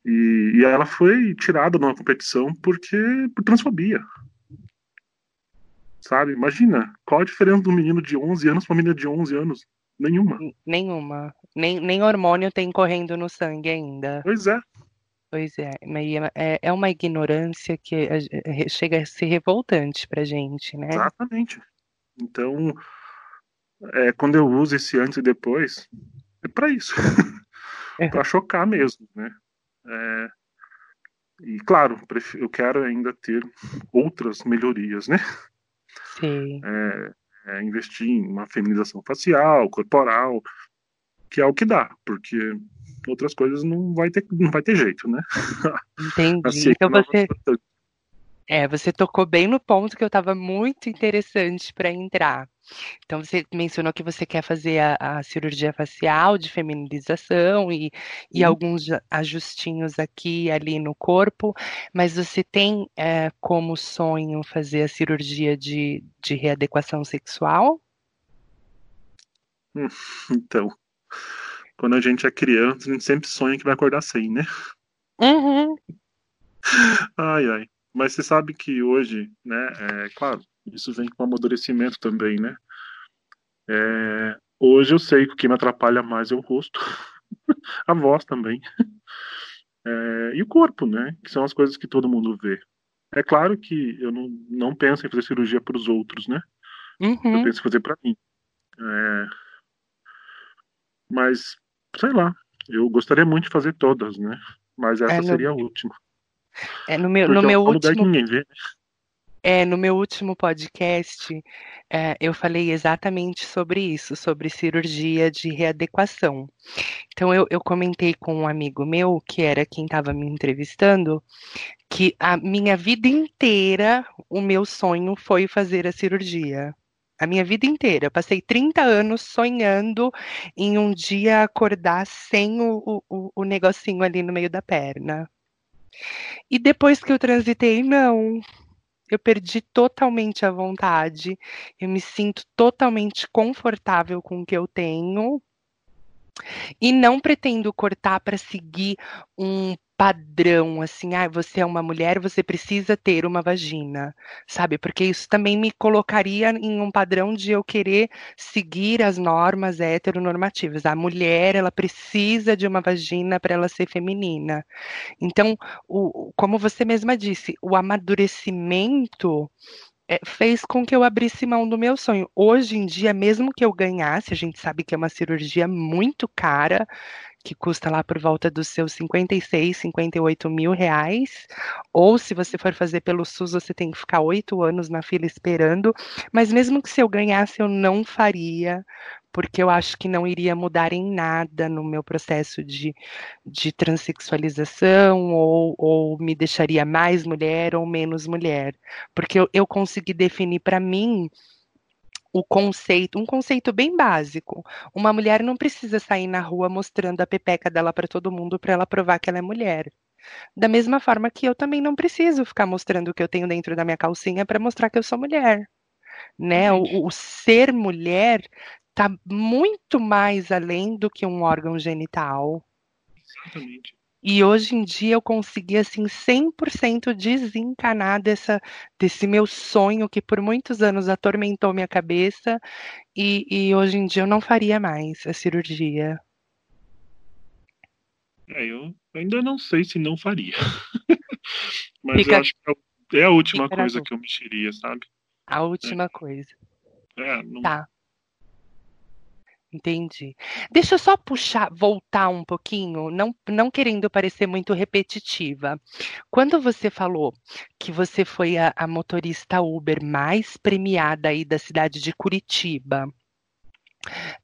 E, e ela foi tirada de uma competição porque por transfobia. Sabe? Imagina, qual a diferença de um menino de 11 anos para uma menina de 11 anos? Nenhuma. Nenhuma. Nem, nem hormônio tem correndo no sangue ainda. Pois é. Pois é, é, é uma ignorância que chega a ser revoltante pra gente, né? Exatamente. Então, é, quando eu uso esse antes e depois, é para isso. É. para chocar mesmo, né? É, e claro, eu quero ainda ter outras melhorias, né? Sim. É, é, investir em uma feminização facial, corporal, que é o que dá, porque outras coisas não vai ter, não vai ter jeito, né? Entendi. então você, é, você tocou bem no ponto que eu estava muito interessante para entrar. Então, você mencionou que você quer fazer a, a cirurgia facial de feminilização e, e uhum. alguns ajustinhos aqui e ali no corpo, mas você tem é, como sonho fazer a cirurgia de, de readequação sexual? Hum, então, quando a gente é criança, a gente sempre sonha que vai acordar sem, né? Uhum. Ai, ai. Mas você sabe que hoje, né, é claro, isso vem com amadurecimento também, né? É, hoje eu sei que o que me atrapalha mais é o rosto, a voz também, é, e o corpo, né? Que são as coisas que todo mundo vê. É claro que eu não, não penso em fazer cirurgia para os outros, né? Uhum. Eu penso em fazer para mim. É, mas, sei lá, eu gostaria muito de fazer todas, né? Mas essa é, seria a última. É, no meu, no meu último. Ninguém vê. É, no meu último podcast, é, eu falei exatamente sobre isso, sobre cirurgia de readequação. Então, eu, eu comentei com um amigo meu, que era quem estava me entrevistando, que a minha vida inteira, o meu sonho foi fazer a cirurgia. A minha vida inteira. Eu passei 30 anos sonhando em um dia acordar sem o, o, o negocinho ali no meio da perna. E depois que eu transitei, não. Eu perdi totalmente a vontade. Eu me sinto totalmente confortável com o que eu tenho. E não pretendo cortar para seguir um padrão, assim, ah, você é uma mulher, você precisa ter uma vagina, sabe? Porque isso também me colocaria em um padrão de eu querer seguir as normas heteronormativas. A mulher, ela precisa de uma vagina para ela ser feminina. Então, o, como você mesma disse, o amadurecimento é, fez com que eu abrisse mão do meu sonho. Hoje em dia, mesmo que eu ganhasse, a gente sabe que é uma cirurgia muito cara, que custa lá por volta dos seus 56, 58 mil reais. Ou se você for fazer pelo SUS, você tem que ficar oito anos na fila esperando. Mas mesmo que se eu ganhasse, eu não faria, porque eu acho que não iria mudar em nada no meu processo de, de transexualização, ou, ou me deixaria mais mulher ou menos mulher. Porque eu, eu consegui definir para mim o conceito, um conceito bem básico. Uma mulher não precisa sair na rua mostrando a pepeca dela para todo mundo para ela provar que ela é mulher. Da mesma forma que eu também não preciso ficar mostrando o que eu tenho dentro da minha calcinha para mostrar que eu sou mulher. Né? O, o ser mulher está muito mais além do que um órgão genital. Exatamente. E hoje em dia eu consegui, assim, 100% desencanar dessa, desse meu sonho que por muitos anos atormentou minha cabeça. E, e hoje em dia eu não faria mais a cirurgia. É, eu ainda não sei se não faria. Mas Fica... eu acho que é a última Fica coisa que eu mexeria, sabe? A última é. coisa. É, não... Tá. Entendi. Deixa eu só puxar, voltar um pouquinho, não, não querendo parecer muito repetitiva. Quando você falou que você foi a, a motorista Uber mais premiada aí da cidade de Curitiba,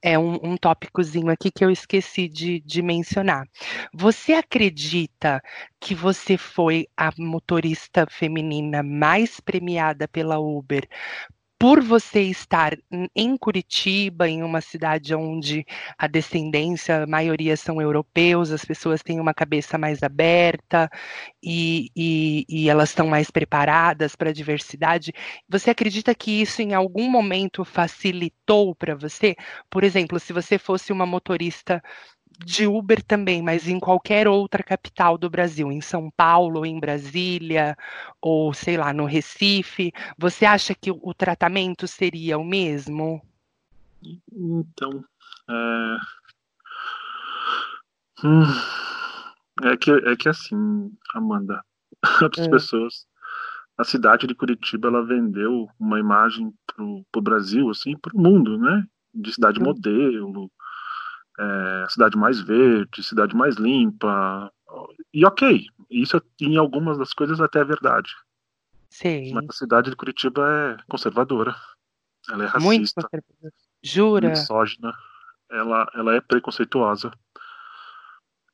é um, um tópicozinho aqui que eu esqueci de, de mencionar. Você acredita que você foi a motorista feminina mais premiada pela Uber por você estar em Curitiba, em uma cidade onde a descendência, a maioria são europeus, as pessoas têm uma cabeça mais aberta e, e, e elas estão mais preparadas para a diversidade, você acredita que isso em algum momento facilitou para você? Por exemplo, se você fosse uma motorista de Uber também, mas em qualquer outra capital do Brasil, em São Paulo, em Brasília, ou sei lá, no Recife, você acha que o tratamento seria o mesmo? Então, é, hum, é que é que assim, Amanda, as é. pessoas, a cidade de Curitiba, ela vendeu uma imagem pro, pro Brasil, assim, pro mundo, né? De cidade hum. modelo, é, cidade mais verde, cidade mais limpa. E ok, isso em algumas das coisas até é verdade. Sim. Mas a cidade de Curitiba é conservadora. Ela é racista. Muito conservadora. Jura? Misógina. ela, ela é preconceituosa.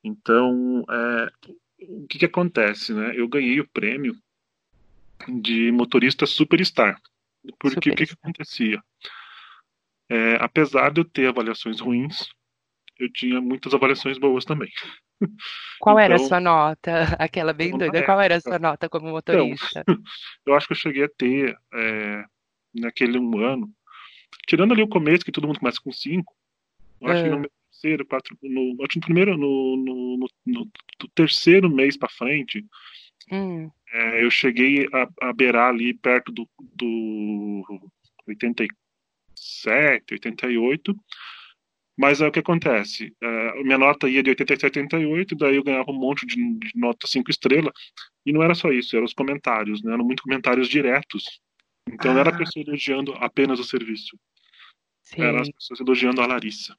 Então, é, o que, que acontece, né? Eu ganhei o prêmio de motorista superstar. Porque o que, que acontecia? É, apesar de eu ter avaliações ruins, eu tinha muitas avaliações boas também. Qual então, era a então sua nota? Aquela bem doida. Qual era a sua nota como motorista? Então, eu acho que eu cheguei a ter, é, naquele um ano, tirando ali o começo, que todo mundo começa com cinco, eu acho que no é. terceiro, quatro, no, acho no primeiro, no, no, no, no terceiro mês para frente, hum. é, eu cheguei a, a beirar ali perto do, do 87, 88, mas é o que acontece. É, minha nota ia de 87 a 88, daí eu ganhava um monte de, de nota 5 estrelas. E não era só isso, eram os comentários, né? Eram muitos comentários diretos. Então ah. não era a ah. pessoa elogiando apenas o serviço. Sim. Eram as pessoas elogiando a Larissa.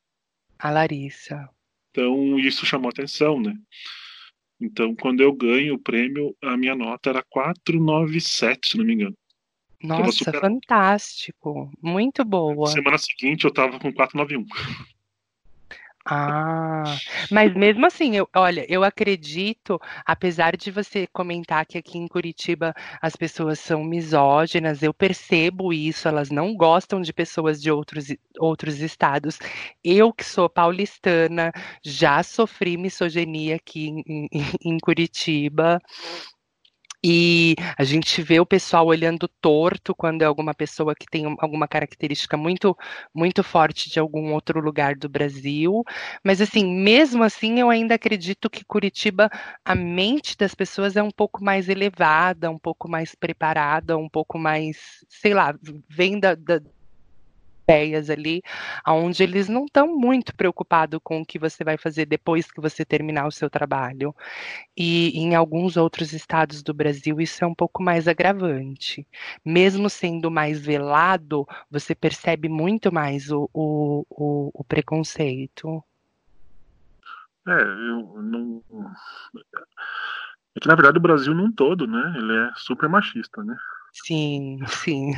A Larissa. Então isso chamou atenção, né? Então quando eu ganho o prêmio, a minha nota era 497, se não me engano. Nossa, super... fantástico. Muito boa. Semana seguinte eu tava com 491. Ah, mas mesmo assim, eu, olha, eu acredito, apesar de você comentar que aqui em Curitiba as pessoas são misóginas, eu percebo isso, elas não gostam de pessoas de outros, outros estados. Eu, que sou paulistana, já sofri misoginia aqui em, em, em Curitiba. E a gente vê o pessoal olhando torto quando é alguma pessoa que tem alguma característica muito muito forte de algum outro lugar do Brasil. Mas assim, mesmo assim, eu ainda acredito que Curitiba, a mente das pessoas é um pouco mais elevada, um pouco mais preparada, um pouco mais, sei lá, vem da, da ideias ali, onde eles não estão muito preocupados com o que você vai fazer depois que você terminar o seu trabalho. E em alguns outros estados do Brasil isso é um pouco mais agravante. Mesmo sendo mais velado, você percebe muito mais o, o, o, o preconceito. É, eu não. É que na verdade o Brasil num todo, né? Ele é super machista, né? Sim, sim.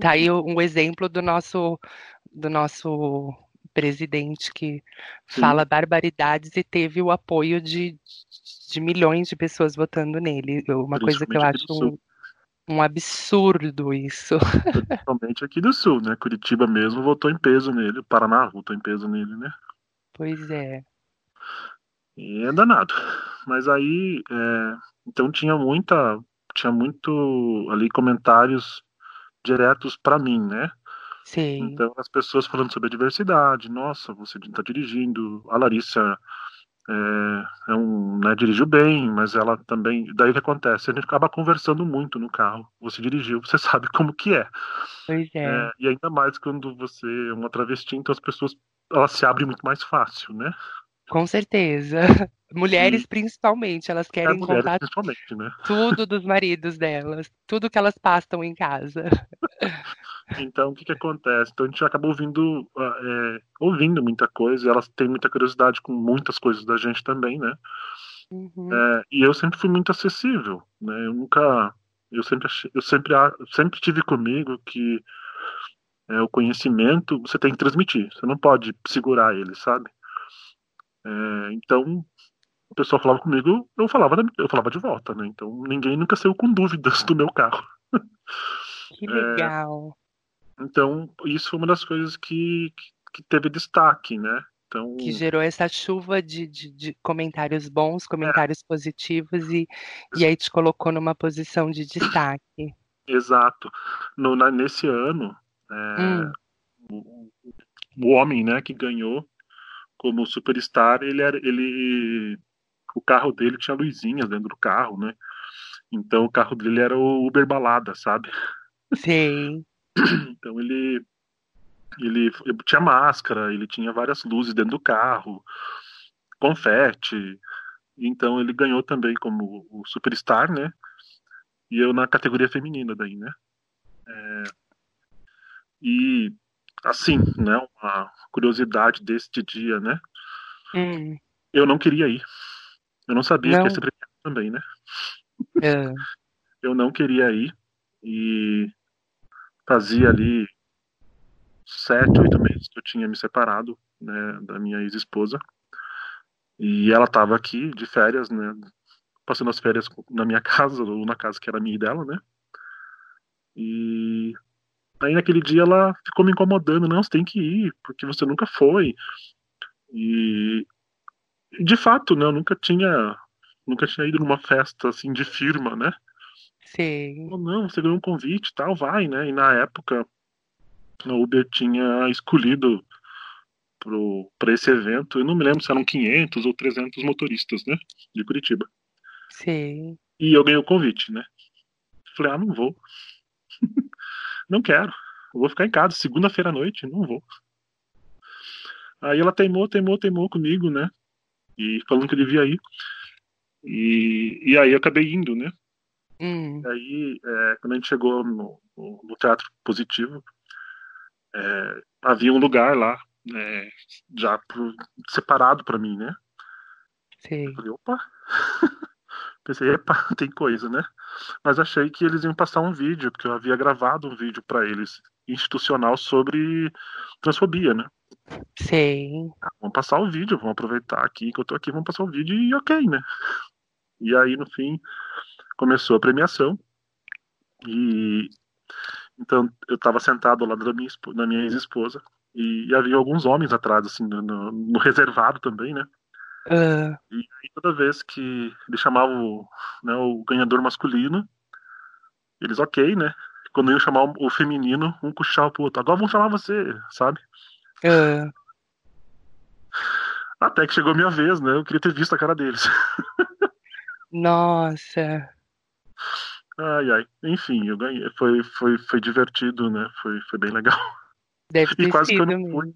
Tá aí um exemplo do nosso, do nosso presidente que Sim. fala barbaridades e teve o apoio de, de milhões de pessoas votando nele. Uma coisa que eu acho um, um, absurdo isso. Principalmente aqui do Sul, né? Curitiba mesmo votou em peso nele, o Paraná votou em peso nele, né? Pois é. E é danado. Mas aí, é... então tinha muita, tinha muito ali comentários diretos para mim, né? Sim. Então, as pessoas falando sobre a diversidade, nossa, você está dirigindo, a Larissa é, é um, né, dirigiu bem, mas ela também. Daí o que acontece? A gente acaba conversando muito no carro. Você dirigiu, você sabe como que é. Pois é. é. E ainda mais quando você é uma travesti, então as pessoas elas se abrem muito mais fácil, né? Com certeza. Mulheres, Sim. principalmente, elas é, querem é, contar né? tudo dos maridos delas, tudo que elas passam em casa. Então, o que, que acontece? Então, a gente acaba ouvindo, ah, é, ouvindo muita coisa, e elas têm muita curiosidade com muitas coisas da gente também, né? Uhum. É, e eu sempre fui muito acessível, né? Eu nunca, eu sempre, eu sempre, sempre tive comigo que é, o conhecimento você tem que transmitir, você não pode segurar ele, sabe? É, então, o pessoal falava comigo, eu falava, eu falava de volta, né? Então, ninguém nunca saiu com dúvidas do meu carro. Que legal. É, então, isso foi uma das coisas que, que teve destaque, né? Então, que gerou essa chuva de, de, de comentários bons, comentários é. positivos e, e aí te colocou numa posição de destaque. Exato. No, na, nesse ano, é, hum. o, o, homem né, que ganhou como superstar, ele era, ele o carro dele tinha luzinhas dentro do carro, né? Então o carro dele era o Uber balada, sabe? Sim. Então ele ele, tinha máscara, ele tinha várias luzes dentro do carro, confete. Então ele ganhou também como o superstar, né? E eu na categoria feminina daí, né? É, e assim, né? Uma curiosidade deste dia, né? Hum. Eu não queria ir. Eu não sabia não. que ia ser premiado também, né? É. Eu não queria ir e fazia ali sete, oito meses que eu tinha me separado né, da minha ex-esposa. E ela estava aqui de férias, né? Passando as férias na minha casa, ou na casa que era minha e dela, né? E aí naquele dia ela ficou me incomodando, não, você tem que ir, porque você nunca foi. E de fato, né, eu nunca tinha nunca tinha ido numa festa assim de firma, né? Sim. não, você ganhou um convite e tal, vai, né? E na época a Uber tinha escolhido para esse evento, eu não me lembro se eram 500 ou 300 motoristas, né? De Curitiba. Sim. E eu ganhei o convite, né? Falei, ah, não vou. não quero. Eu vou ficar em casa, segunda-feira à noite, não vou. Aí ela teimou, teimou, teimou comigo, né? E falando que eu devia ir. E, e aí eu acabei indo, né? Hum. E aí, é, quando a gente chegou no, no, no Teatro Positivo, é, havia um lugar lá, é, já pro, separado para mim, né? Sim. Eu falei, opa! Pensei, epa, tem coisa, né? Mas achei que eles iam passar um vídeo, porque eu havia gravado um vídeo para eles, institucional, sobre transfobia, né? Sim. Ah, vamos passar o vídeo, vamos aproveitar aqui que eu tô aqui, vamos passar o vídeo e ok, né? E aí, no fim, começou a premiação. E então eu estava sentado ao lado da minha, da minha ex-esposa e, e, havia alguns homens atrás, assim, no, no reservado também, né? Uh. E aí, toda vez que ele chamava o, né, o ganhador masculino, eles, ok, né? Quando iam chamar o, feminino, um puxava pro outro. Agora vamos chamar você, sabe? Uh. Até que chegou a minha vez, né? Eu queria ter visto a cara deles. Nossa. Ai, ai. Enfim, eu ganhei. Foi, foi, foi divertido, né? Foi, foi bem legal. Deve ter e quase sido que eu não fui.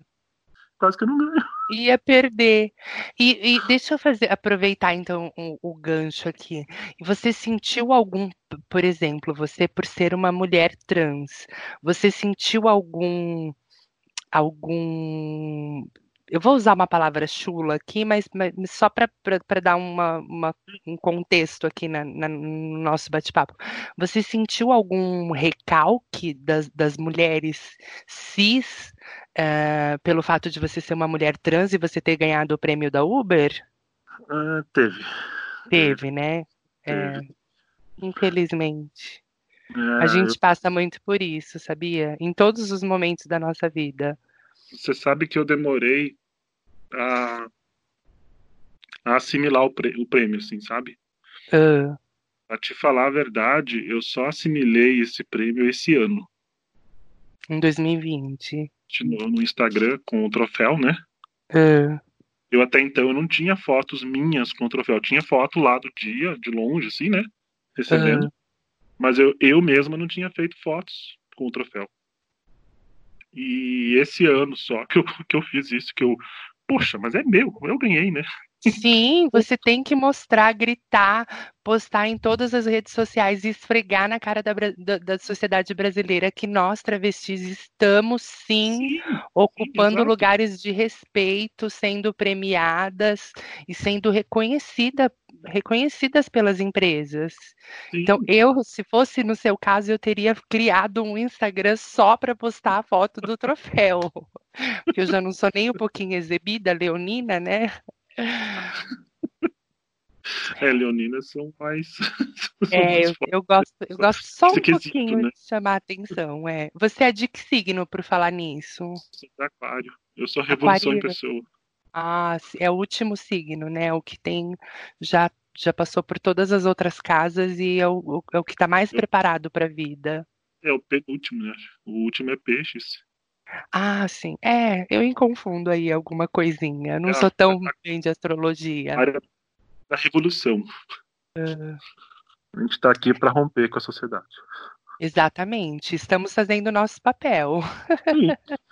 Quase que eu não ganho. Ia perder. E, e deixa eu fazer, aproveitar então o, o, gancho aqui. Você sentiu algum, por exemplo, você por ser uma mulher trans, você sentiu algum algum eu vou usar uma palavra chula aqui, mas, mas só para dar uma, uma, um contexto aqui na, na, no nosso bate-papo. Você sentiu algum recalque das, das mulheres cis uh, pelo fato de você ser uma mulher trans e você ter ganhado o prêmio da Uber? Uh, teve. Teve, né? É, teve. É, infelizmente. É, a gente eu... passa muito por isso, sabia? Em todos os momentos da nossa vida. Você sabe que eu demorei a, a assimilar o, o, prêmio, assim, sabe? Uh. Pra te falar a verdade, eu só assimilei esse prêmio esse ano. Em 2020. No, no Instagram com o troféu, né? Uh. Eu até então eu não tinha fotos minhas com o troféu. Eu tinha foto lá do dia, de longe, assim, né? Recebendo. Mas eu, eu mesma não tinha feito fotos com o troféu. E esse ano só que eu, que eu fiz isso, que eu, poxa, mas é meu, eu ganhei, né? Sim, você tem que mostrar, gritar, postar em todas as redes sociais e esfregar na cara da, da, da sociedade brasileira que nós, travestis, estamos sim, sim ocupando sim, lugares de respeito, sendo premiadas e sendo reconhecida, reconhecidas pelas empresas. Sim. Então, eu, se fosse no seu caso, eu teria criado um Instagram só para postar a foto do troféu. Porque eu já não sou nem um pouquinho exibida, leonina, né? É, leoninas são mais. é, eu, eu, gosto, eu gosto só um pouquinho né? de chamar atenção. É. Você é de que signo por falar nisso? Sou de aquário. Eu sou a revolução em pessoa. Ah, é o último signo, né? O que tem já já passou por todas as outras casas e é o, é o que está mais preparado para a vida. É o penúltimo, né? O último é peixes. Ah, sim. É, eu confundo aí alguma coisinha. Não Ah, sou tão bem de astrologia. área da revolução. A gente está aqui para romper com a sociedade. exatamente. Estamos fazendo o nosso papel.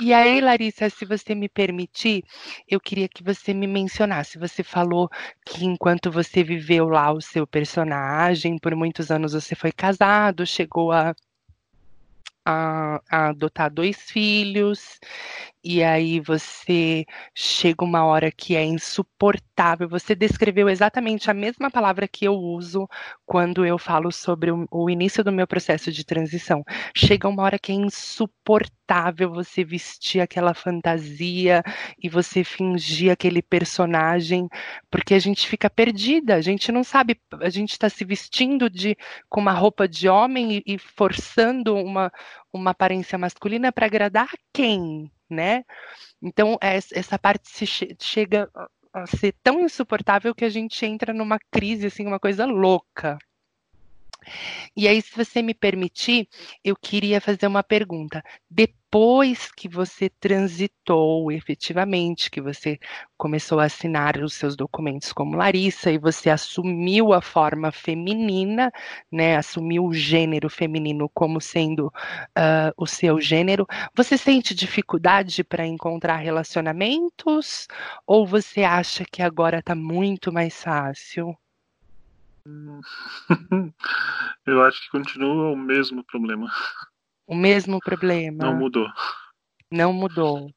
E aí, Larissa, se você me permitir, eu queria que você me mencionasse. Você falou que enquanto você viveu lá o seu personagem, por muitos anos você foi casado, chegou a a, a adotar dois filhos e aí você chega uma hora que é insuportável. Você descreveu exatamente a mesma palavra que eu uso quando eu falo sobre o, o início do meu processo de transição. Chega uma hora que é insuportável você vestir aquela fantasia e você fingir aquele personagem, porque a gente fica perdida, a gente não sabe, a gente está se vestindo de com uma roupa de homem e, e forçando uma, uma aparência masculina para agradar a quem? né? Então, essa parte se chega a ser tão insuportável que a gente entra numa crise, assim, uma coisa louca. E aí, se você me permitir, eu queria fazer uma pergunta. Depois que você transitou efetivamente, que você começou a assinar os seus documentos como Larissa e você assumiu a forma feminina, né, assumiu o gênero feminino como sendo uh, o seu gênero, você sente dificuldade para encontrar relacionamentos ou você acha que agora está muito mais fácil? Eu acho que continua o mesmo problema. O mesmo problema. Não mudou. Não mudou.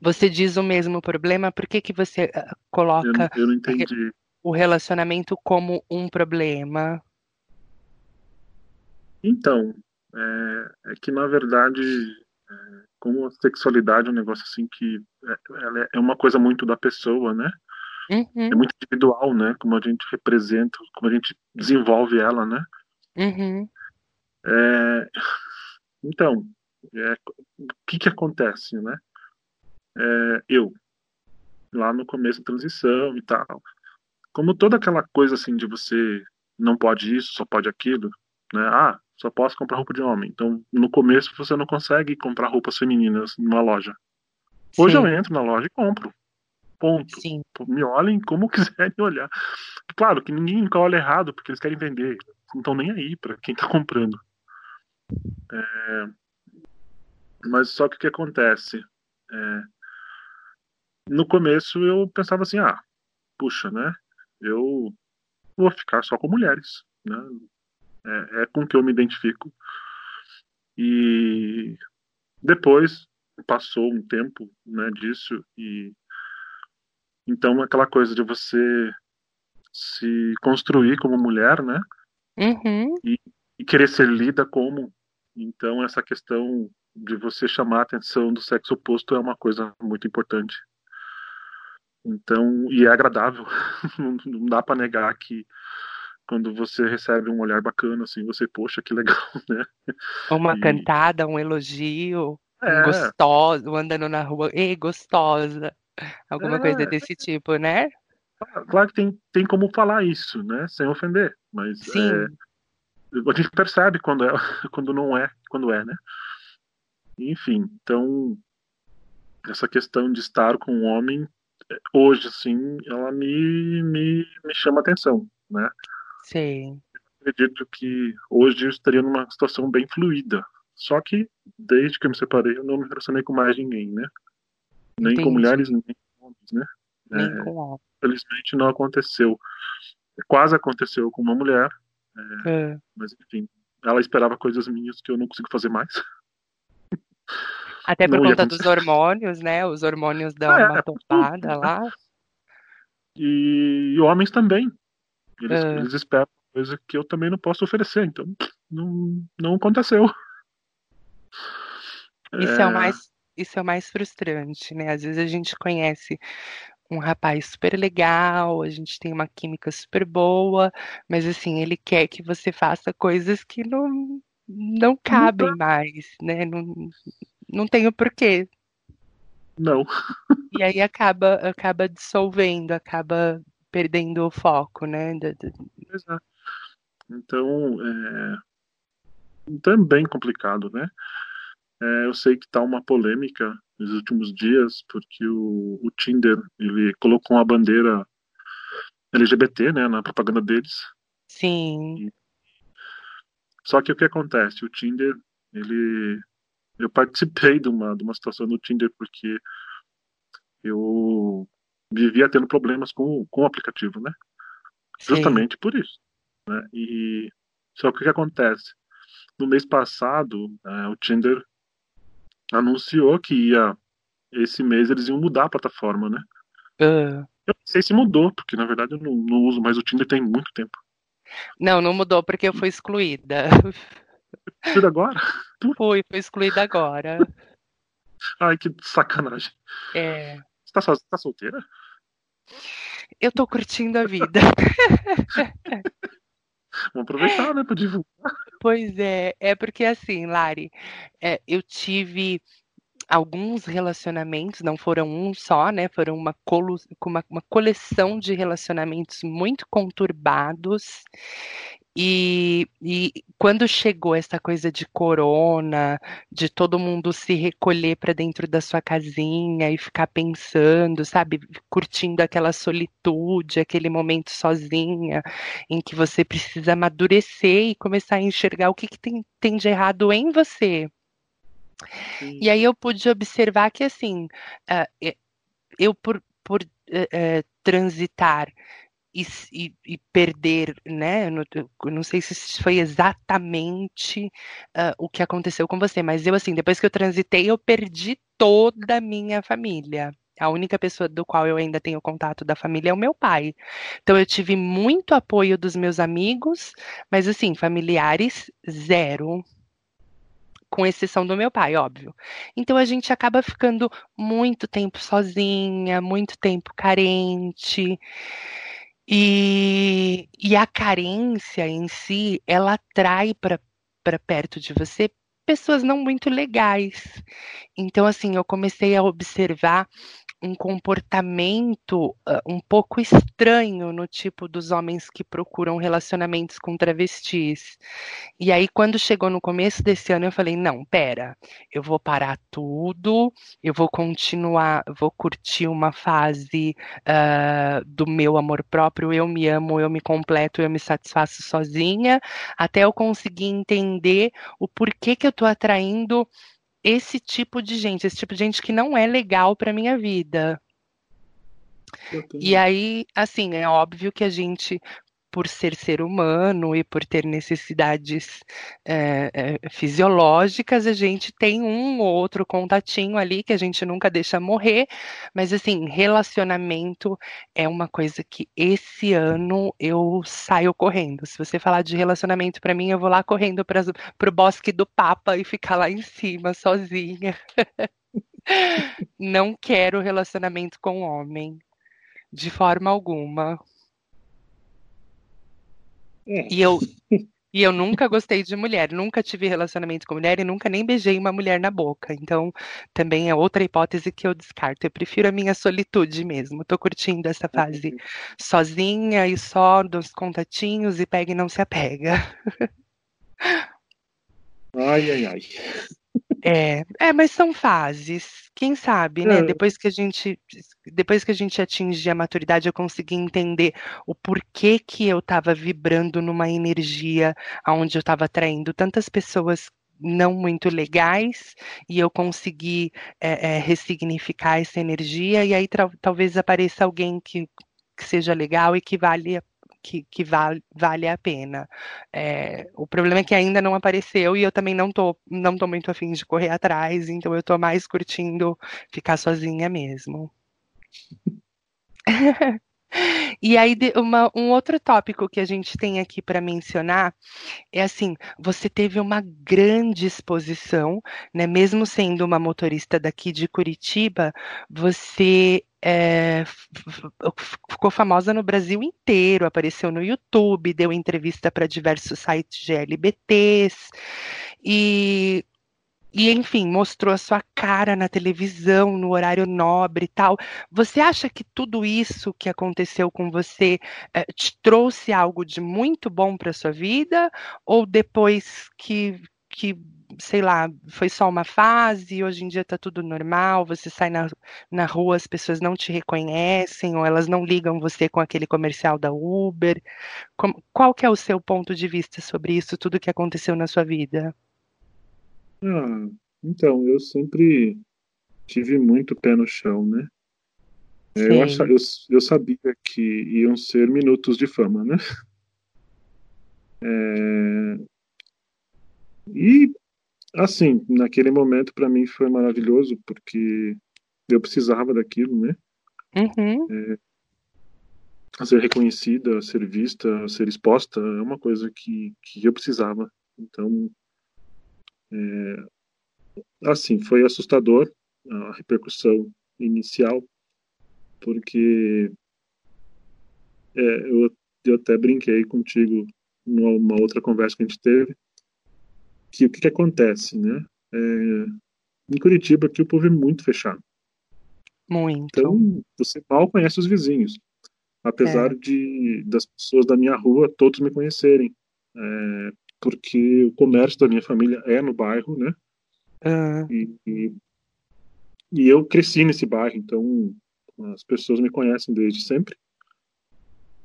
Você diz o mesmo problema, por que, que você uh, coloca eu não, eu não entendi. o relacionamento como um problema? Então, é, é que na verdade, é, como a sexualidade é um negócio assim que é, é, é uma coisa muito da pessoa, né? Uhum. É muito individual, né? Como a gente representa, como a gente desenvolve ela, né? Uhum. É, então, é, o que que acontece, né? É, eu, lá no começo da transição e tal, como toda aquela coisa assim de você não pode isso, só pode aquilo, né? Ah, só posso comprar roupa de homem. Então, no começo você não consegue comprar roupas femininas numa loja. Hoje Sim. eu entro na loja e compro. Ponto. Sim. Me olhem como quiserem olhar. Claro que ninguém nunca olha errado, porque eles querem vender. Não estão nem aí para quem está comprando. É... Mas só que o que acontece? É... No começo eu pensava assim, ah, puxa, né? Eu vou ficar só com mulheres, né? É, é com que eu me identifico. E depois passou um tempo né, disso e então, aquela coisa de você se construir como mulher, né? Uhum. E, e, querer ser lida como. Então, essa questão de você chamar a atenção do sexo oposto é uma coisa muito importante. Então, e é agradável. não dá para negar que quando você recebe um olhar bacana, assim, você, poxa, que legal, né? Uma e... cantada, um elogio, é. gostoso, andando na rua, ei, gostosa. Alguma é, coisa desse tipo, né? Claro que tem, tem como falar isso, né? Sem ofender. Mas Sim. É, a gente percebe quando, é, quando não é, quando é, né? Enfim, então essa questão de estar com um homem hoje assim ela me, me, me chama atenção né sim acredito que hoje eu estaria numa situação bem fluida só que desde que eu me separei eu não me relacionei com mais ninguém né nem Entendi. com mulheres, nem com homens, né? Nem é, com homens. Felizmente não aconteceu. Quase aconteceu com uma mulher, é, é. mas enfim, ela esperava coisas minhas que eu não consigo fazer mais. Até por não conta dos hormônios, né? Os hormônios dão é, uma topada lá. E, e, homens também. Eles, é. eles esperam coisa que eu também não posso oferecer, então não, não aconteceu. Isso é, é o mais isso é o mais frustrante, né? Às vezes a gente conhece um rapaz super legal, a gente tem uma química super boa, mas assim, ele quer que você faça coisas que não, não cabem mais, né? Não, não tem o porquê. Não. E aí acaba, acaba dissolvendo, acaba perdendo o foco, né? Exato. Então, é... também complicado, né? É, eu sei que está uma polêmica nos últimos dias, porque o, o, Tinder ele colocou uma bandeira LGBT né, na propaganda deles. Sim. E... Só que o que acontece? O Tinder, ele. Eu participei de uma, de uma situação no Tinder porque eu vivia tendo problemas com, com o aplicativo, né? Sim. Justamente por isso. Né? E só que o que acontece? No mês passado, é, o Tinder anunciou que ia esse mês eles iam mudar a plataforma, né? Uh. Eu não sei se mudou, porque na verdade eu não, não uso mais o Tinder tem muito tempo. Não, não mudou porque eu fui excluída. Excluída agora? Fui, fui excluída agora. Ai, que sacanagem. É. Você tá, tá solteira? Eu tô curtindo a vida. Vamos aproveitar, né, pra divulgar. Pois é, é porque assim, Lari, é, eu tive alguns relacionamentos, não foram um só, né? Foram uma, colo, uma, uma coleção de relacionamentos muito conturbados. E, e, quando chegou essa coisa de corona, de todo mundo se recolher para dentro da sua casinha e ficar pensando, sabe, curtindo aquela solitude, aquele momento sozinha, em que você precisa amadurecer e começar a enxergar o que, que tem, tem de errado em você. E aí eu pude observar que, assim, uh, eu por, por uh, uh, transitar e, e, e, perder, né? Não, não sei se foi exatamente o que aconteceu com você, mas eu, assim, depois que eu transitei, eu perdi toda a minha família. A única pessoa do qual eu ainda tenho contato da família é o meu pai. Então eu tive muito apoio dos meus amigos, mas assim, familiares, zero com exceção do meu pai, óbvio. Então a gente acaba ficando muito tempo sozinha, muito tempo carente. E, e a carência em si, ela atrai para perto de você pessoas não muito legais. Então, assim, eu comecei a observar um comportamento uh, um pouco estranho no tipo dos homens que procuram relacionamentos com travestis. E aí, quando chegou no começo desse ano, eu falei: não, pera, eu vou parar tudo, eu vou continuar, vou curtir uma fase uh, do meu amor próprio, eu me amo, eu me completo, eu me satisfaço sozinha, até eu conseguir entender o porquê que eu tô atraindo esse tipo de gente, esse tipo de gente que não é legal para minha vida. E aí, assim, é óbvio que a gente por ser ser humano e por ter necessidades é, é, fisiológicas, a gente tem um ou outro contatinho ali que a gente nunca deixa morrer, mas assim, relacionamento é uma coisa que esse ano eu saio correndo. Se você falar de relacionamento para mim, eu vou lá correndo para o bosque do Papa e ficar lá em cima sozinha. Não quero relacionamento com homem, de forma alguma. É. E eu e eu nunca gostei de mulher, nunca tive relacionamento com mulher e nunca nem beijei uma mulher na boca. Então, também é outra hipótese que eu descarto. Eu prefiro a minha solitude mesmo. Tô curtindo essa fase sozinha e só dos contatinhos e pega e não se apega. Ai, ai, ai. É, é, mas são fases. Quem sabe, né? É. Depois que a gente, depois que a gente atinge a maturidade, eu consegui entender o porquê que eu estava vibrando numa energia onde eu estava atraindo tantas pessoas não muito legais e eu consegui é, é, ressignificar essa energia e aí talvez apareça alguém que, que seja legal e que vale que, que vale, vale a pena. É, o problema é que ainda não apareceu e eu também não tô, não tô muito afim de correr atrás, então eu tô mais curtindo ficar sozinha mesmo. E aí, uma, um outro tópico que a gente tem aqui para mencionar é assim: você teve uma grande exposição, né? Mesmo sendo uma motorista daqui de Curitiba, você é, ficou famosa no Brasil inteiro, apareceu no YouTube, deu entrevista para diversos sites GLBTs e e enfim, mostrou a sua cara na televisão, no horário nobre e tal. Você acha que tudo isso que aconteceu com você eh, te trouxe algo de muito bom para sua vida? Ou depois que, que, sei lá, foi só uma fase, hoje em dia está tudo normal, você sai na, na rua, as pessoas não te reconhecem, ou elas não ligam você com aquele comercial da Uber? Como, qual que é o seu ponto de vista sobre isso, tudo que aconteceu na sua vida? Ah, então, eu sempre tive muito pé no chão, né? É, eu, ach, eu, eu sabia que iam ser minutos de fama, né? É, e Assim, naquele momento para mim foi maravilhoso porque eu precisava daquilo, né? Uhum. É, ser reconhecida, ser vista, ser exposta é uma coisa que, que eu precisava. Então, é, assim, foi assustador a repercussão inicial, porque é, eu, eu até brinquei contigo numa outra conversa que a gente teve, que o que, que acontece, né? É, em Curitiba aqui o povo é muito fechado. Muito. Então, você mal conhece os vizinhos. Apesar É. de das pessoas da minha rua todos me conhecerem. É, porque o comércio da minha família é no bairro, né? Ah, E, e, e eu cresci nesse bairro, então as pessoas me conhecem desde sempre.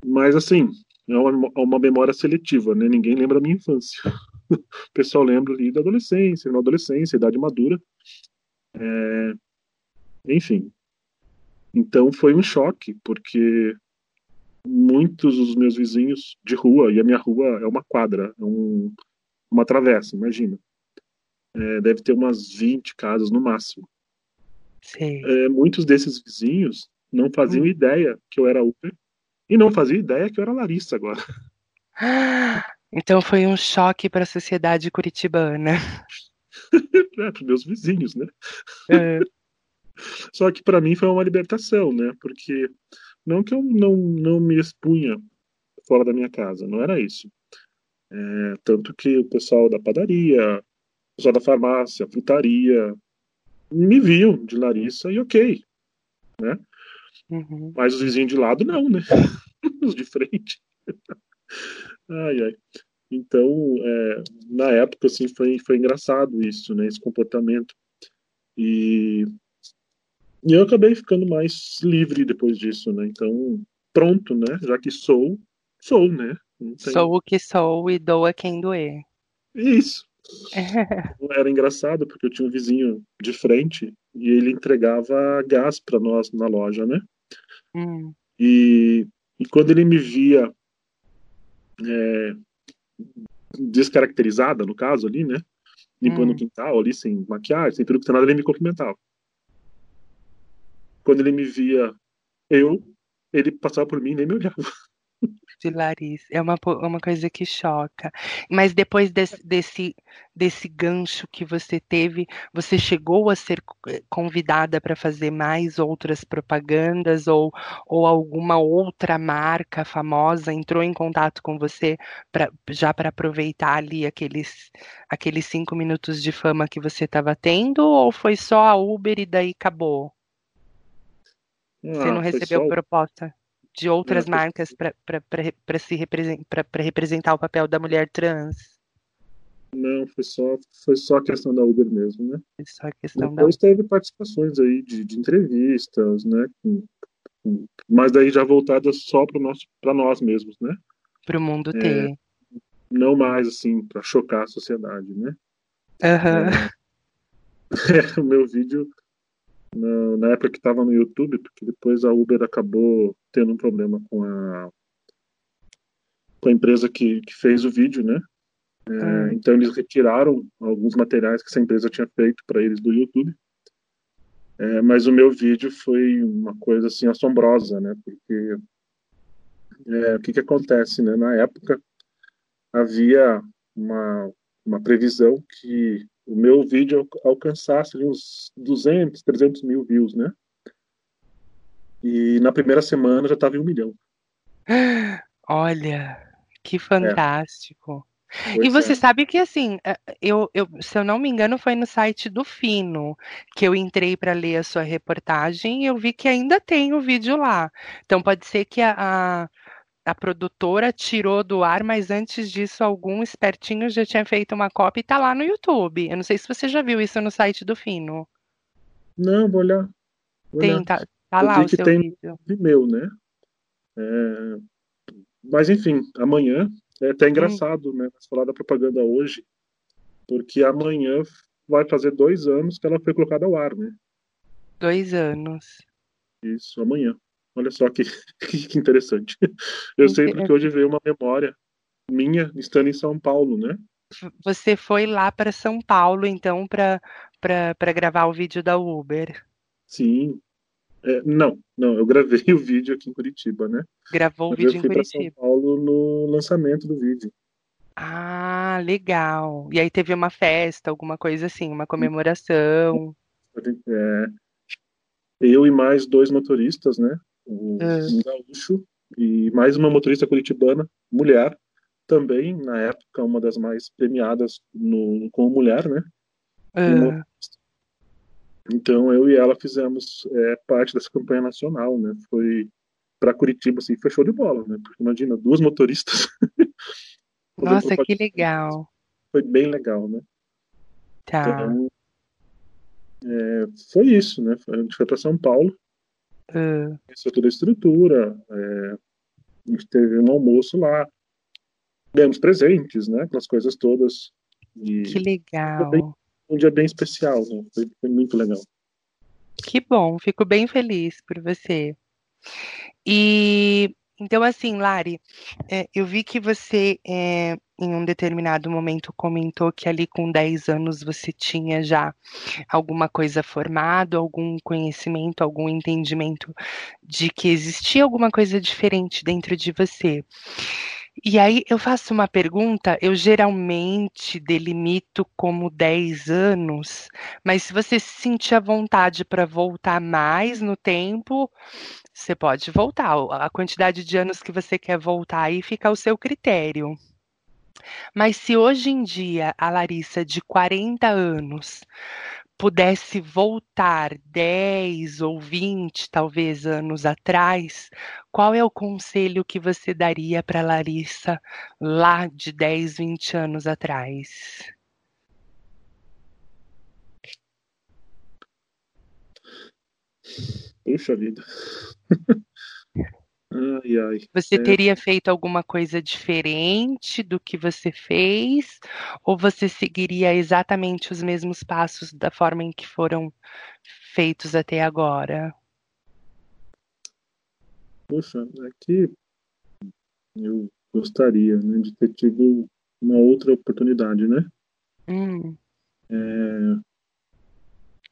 Mas, assim, é uma, é uma memória seletiva, né? Ninguém lembra da minha infância. O pessoal lembra ali da adolescência, na adolescência, idade madura. É, enfim. Então foi um choque, porque muitos dos meus vizinhos de rua, e a minha rua é uma quadra, é um, uma travessa, imagina. É, deve ter umas 20 casas no máximo. É, muitos desses vizinhos não faziam Hum. ideia que eu era Uber e não faziam ideia que eu era Larissa agora. Então foi um choque para a sociedade curitibana. É, para meus vizinhos, né? É. Só que para mim foi uma libertação, né? Porque não que eu não, não me expunha fora da minha casa, não era isso. É, tanto que o pessoal da padaria, o pessoal da farmácia, frutaria, me viam de Larissa e ok. Uhum. Mas os vizinhos de lado não, né? Os de frente. Ai, ai. Então, é, na época, assim, foi, foi engraçado isso, né? Esse comportamento. E, e eu acabei ficando mais livre depois disso, né? Então, pronto, né? Já que sou, sou, né? Tem- Sou o que sou e dou a quem doer. Isso. Era engraçado porque eu tinha um vizinho de frente e ele entregava gás para nós na loja, né? Hum, E, e quando ele me via é, descaracterizada, no caso ali, né? Limpando Hum. o quintal ali, sem maquiagem, sem peruca, sem nada, ele me cumprimentava. Quando ele me via eu, ele passava por mim e nem me olhava. De Larissa. É uma, po- uma coisa que choca. Mas depois desse, desse, desse gancho que você teve, você chegou a ser eh, convidada para fazer mais outras propagandas ou, ou alguma outra marca famosa entrou em contato com você pra, já para aproveitar ali aqueles, aqueles cinco minutos de fama que você estava tendo? Ou foi só a Uber e daí acabou? Você Ah, não foi recebeu só- proposta de outras foi- marcas para se represen- pra- pra representar o papel da mulher trans? Não, foi só, foi só a questão da Uber mesmo, né? É só a questão da. Depois teve participações aí de, de entrevistas, né? com- com- mas daí já voltadas só para para nós mesmos, né? Para o mundo É. ter. Não mais assim para chocar a sociedade, né? Aham. o meu vídeo na, na época que estava no YouTube, porque depois a Uber acabou tendo um problema com a com a empresa que, que fez o vídeo, né? É, Hum. Então eles retiraram alguns materiais que essa empresa tinha feito para eles do YouTube. É, mas o meu vídeo foi uma coisa assim assombrosa, né? Porque é, o que que acontece, né? Na época havia uma uma previsão que o meu vídeo al- alcançasse uns 200, 300 mil views, né? E na primeira semana já estava em um milhão. Olha, que fantástico. E Pois você é. sabe que assim, eh, eu, eu, se eu não me engano, foi no site do Fino que eu entrei para ler a sua reportagem e eu vi que ainda tem o vídeo lá. Então pode ser que a, a, a produtora tirou do ar, mas antes disso algum espertinho já tinha feito uma cópia e tá lá no YouTube. Eu não sei se você já viu isso no site do Fino. Não, vou olhar. Vou Tem, olhar. tá, tá lá o que seu tem- vídeo. Vimeo, né? É, Mas enfim, amanhã é até engraçado, né? Nós falar da propaganda hoje, porque amanhã vai fazer dois anos que ela foi colocada ao ar, né? Dois anos. Isso, amanhã. Olha só que, que interessante. Eu sei porque hoje veio uma memória minha estando em São Paulo, né? você foi lá para São Paulo, então, para gravar o vídeo da Uber? Sim. É, não, não, eu gravei o vídeo aqui em Curitiba, né? Gravou o vídeo em Curitiba. São Paulo no lançamento do vídeo. Ah, legal. E aí teve uma festa, alguma coisa assim, uma comemoração. É, eu e mais dois motoristas, né? Um gaúcho e mais uma motorista curitibana, mulher, também na época uma das mais premiadas no, como mulher, né? Uh. Então eu e ela fizemos é, parte dessa campanha nacional, né? Foi para Curitiba, assim, foi show de bola, né? Porque imagina duas motoristas. Nossa, que legal. Foi bem legal, né? Tá. Então, é, foi isso, né? A gente foi para São Paulo, uh. toda a estrutura, é, a gente teve um almoço lá, demos presentes, né? Aquelas coisas todas. E que legal. Bem, um dia bem especial, né? Foi, foi muito legal. Que bom, fico bem feliz por você. E então, assim, Lari, é, eu vi que você, é, em um determinado momento, comentou que ali com 10 anos você tinha já alguma coisa formado, algum conhecimento, algum entendimento de que existia alguma coisa diferente dentro de você. E aí eu faço uma pergunta, eu geralmente delimito como 10 anos, mas se você se sentir à vontade para voltar mais no tempo, você pode voltar. A quantidade de anos que você quer voltar aí fica ao seu critério. Mas se hoje em dia a Larissa de 40 anos pudesse voltar 10 ou 20, talvez, anos atrás, qual é o conselho que você daria para Larissa lá de 10, 20 anos atrás? Puxa vida. Ai, ai. Você é. teria feito alguma coisa diferente do que você fez? Ou você seguiria exatamente os mesmos passos da forma em que foram feitos até agora? Poxa, é que eu gostaria né, de ter tido uma outra oportunidade, né? Hum. É,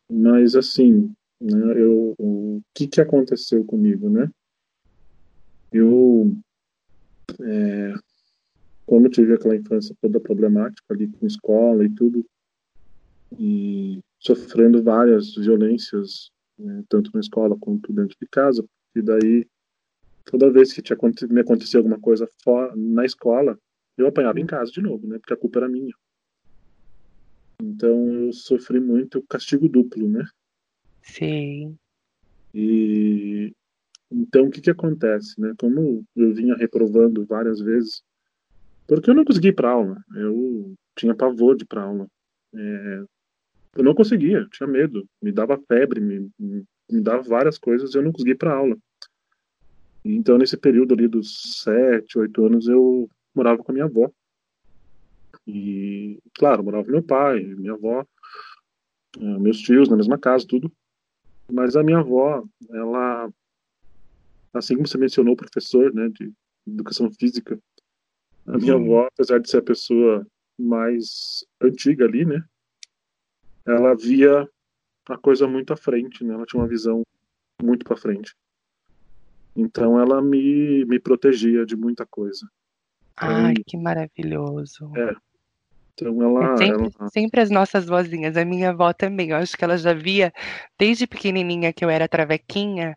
mas assim, né, eu, o que, que aconteceu comigo, né? Eu, é, como tive aquela infância toda problemática ali com escola e tudo, e sofrendo várias violências, né, tanto na escola quanto dentro de casa, e daí toda vez que tinha, me acontecia alguma coisa fora, na escola, eu apanhava em casa de novo, né, porque a culpa era minha. Então eu sofri muito castigo duplo, né? Sim. E então, o que, que acontece? Né? Como eu vinha reprovando várias vezes, porque eu não consegui ir para aula, eu tinha pavor de ir para aula. É, eu não conseguia, tinha medo, me dava febre, me, me dava várias coisas, eu não conseguia ir para aula. Então, nesse período ali dos sete, oito anos, eu morava com a minha avó. E, claro, morava com meu pai, minha avó, é, meus tios na mesma casa, tudo. Mas a minha avó, ela assim como você mencionou o professor né, de educação física, a minha uhum. avó, apesar de ser a pessoa mais antiga ali, né, ela via a coisa muito à frente, né, ela tinha uma visão muito para frente. Então ela me, me protegia de muita coisa. Ai, que maravilhoso. É, então ela é sempre, ela... sempre, as nossas vozinhas, a minha avó também. Eu acho que ela já via desde pequenininha que eu era travequinha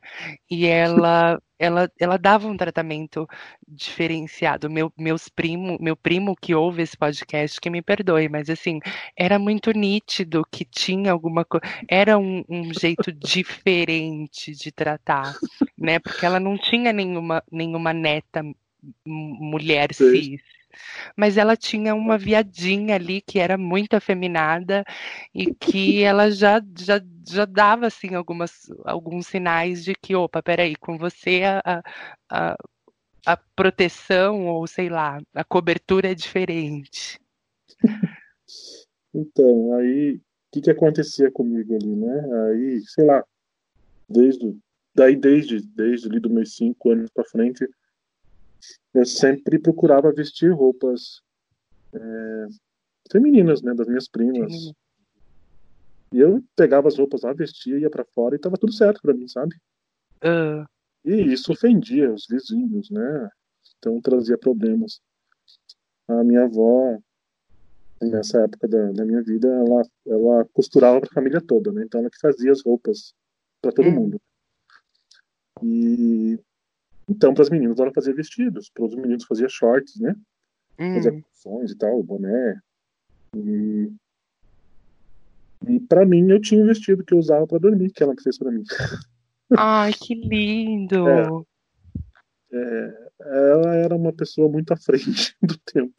e ela ela, ela dava um tratamento diferenciado. Meu, meus primo, meu primo que ouve esse podcast, que me perdoe, mas assim, era muito nítido que tinha alguma coisa, era um, um jeito diferente de tratar, né? Porque ela não tinha nenhuma, nenhuma neta mulher cis mas ela tinha uma viadinha ali que era muito afeminada e que ela já, já, já dava assim algumas, alguns sinais de que, opa, peraí, com você a, a, a proteção ou sei lá, a cobertura é diferente. Então, aí o que, que acontecia comigo ali, né? Aí, sei lá, desde daí desde desde ali dos meus cinco anos para frente eu sempre procurava vestir roupas é, femininas, né, das minhas primas. Sim. E eu pegava as roupas lá, vestia, ia para fora e tava tudo certo para mim, sabe? Ah, E isso ofendia os vizinhos, né? Então trazia problemas. A minha avó, nessa época da, da minha vida, ela, ela costurava para a família toda, né? Então ela que fazia as roupas para todo Hum. mundo. E então para as meninas ela fazia vestidos, para os meninos fazia shorts, né? Fazia hum, calções e tal, boné. E e para mim eu tinha um vestido que eu usava para dormir, que ela fez para mim. Ai, que lindo! É, ela era uma pessoa muito à frente do tempo.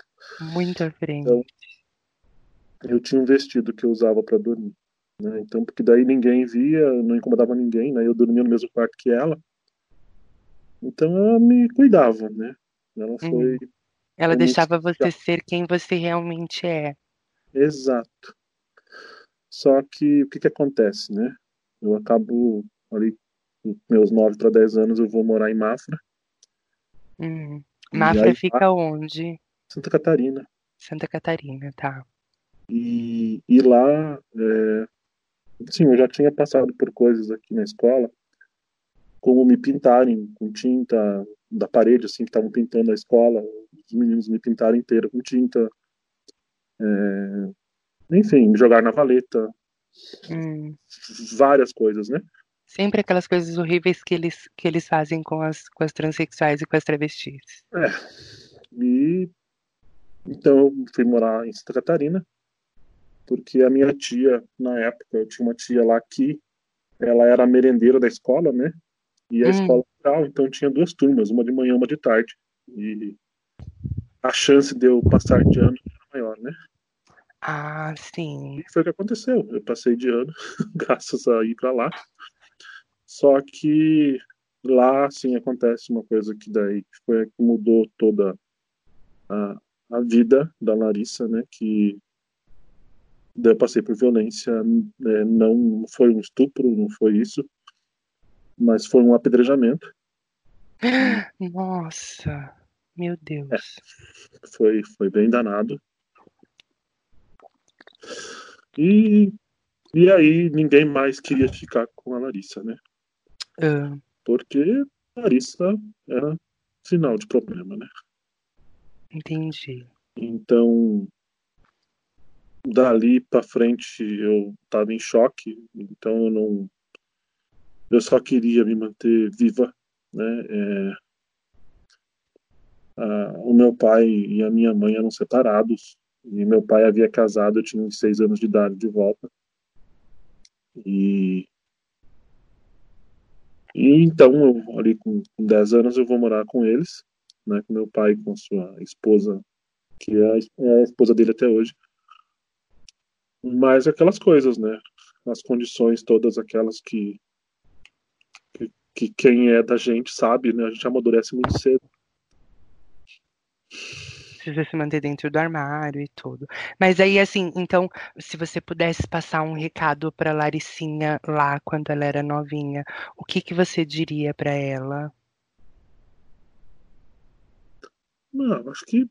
Muito à frente. Então, eu tinha um vestido que eu usava para dormir, né? Então, porque daí ninguém via, não incomodava ninguém, né? Eu dormia no mesmo quarto que ela. Então ela me cuidava, né? Ela foi Ela deixava você ser quem você realmente é. exato. Só que o que que acontece, né? Eu acabo ali com meus 9 para 10 anos eu vou morar em Mafra, Hum. Mafra aí, fica onde? Santa Catarina. Santa Catarina, tá. E, e lá, é, sim, eu já tinha passado por coisas aqui na escola, como me pintarem com tinta da parede, assim, que estavam pintando a escola, os meninos me pintaram inteiro com tinta, é, enfim, me jogar na valeta, Hum. várias coisas, né? Sempre aquelas coisas horríveis que eles, que eles fazem com as, com as transexuais e com as travestis. E então eu fui morar em Santa Catarina, porque a minha tia, na época, eu tinha uma tia lá que ela era merendeira da escola, né? E a Hum. escola rural, então tinha duas turmas, uma de manhã e uma de tarde. E a chance de eu passar de ano era maior, né? Ah, sim. E foi o que aconteceu. Eu passei de ano, graças a ir para lá. Só que lá, sim, acontece uma coisa que daí foi que mudou toda a, a vida da Larissa, né? Que daí eu passei por violência, né, não foi um estupro, não foi isso, mas foi um apedrejamento. Nossa, meu Deus. Foi, foi bem danado. E, e aí ninguém mais queria ficar com a Larissa, né? Ah, Porque a Larissa era sinal de problema, né? entendi. Então, dali pra frente eu tava em choque, então eu não. Eu só queria me manter viva, né? É, a- o meu pai e a minha mãe eram separados, e meu pai havia casado, eu tinha seis anos de idade de volta. E. E então, eu, ali com, com 10 anos, eu vou morar com eles, né? Com meu pai com sua esposa que é a, é a esposa dele até hoje. Mas aquelas coisas, né? As condições todas aquelas que, que, que quem é da gente sabe, né? A gente amadurece muito cedo. Precisa se manter dentro do armário e tudo. Mas aí, assim, então, se você pudesse passar um recado para Laricinha lá quando ela era novinha, o que que você diria para ela? Não, acho que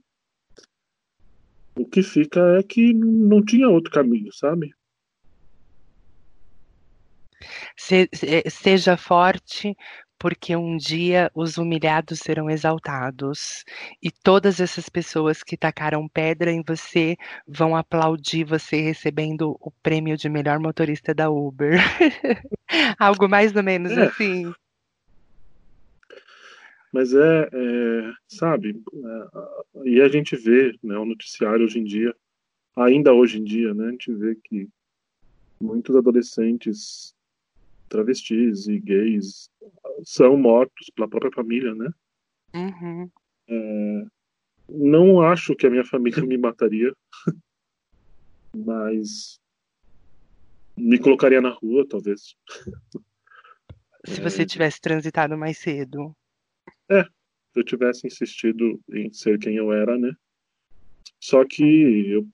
o que fica é que não tinha outro caminho, sabe? Se- se- seja forte, porque um dia os humilhados serão exaltados. E todas essas pessoas que tacaram pedra em você vão aplaudir você recebendo o prêmio de melhor motorista da Uber. Algo mais ou menos É. assim. Mas é, é, sabe, é, e a gente vê, né, o noticiário hoje em dia, ainda hoje em dia, né, a gente vê que muitos adolescentes travestis e gays são mortos pela própria família, né? Uhum. Não acho que a minha família me mataria, mas me colocaria na rua, talvez. Se É. você tivesse transitado mais cedo. Se eu tivesse insistido em ser quem eu era, né? Só que eu,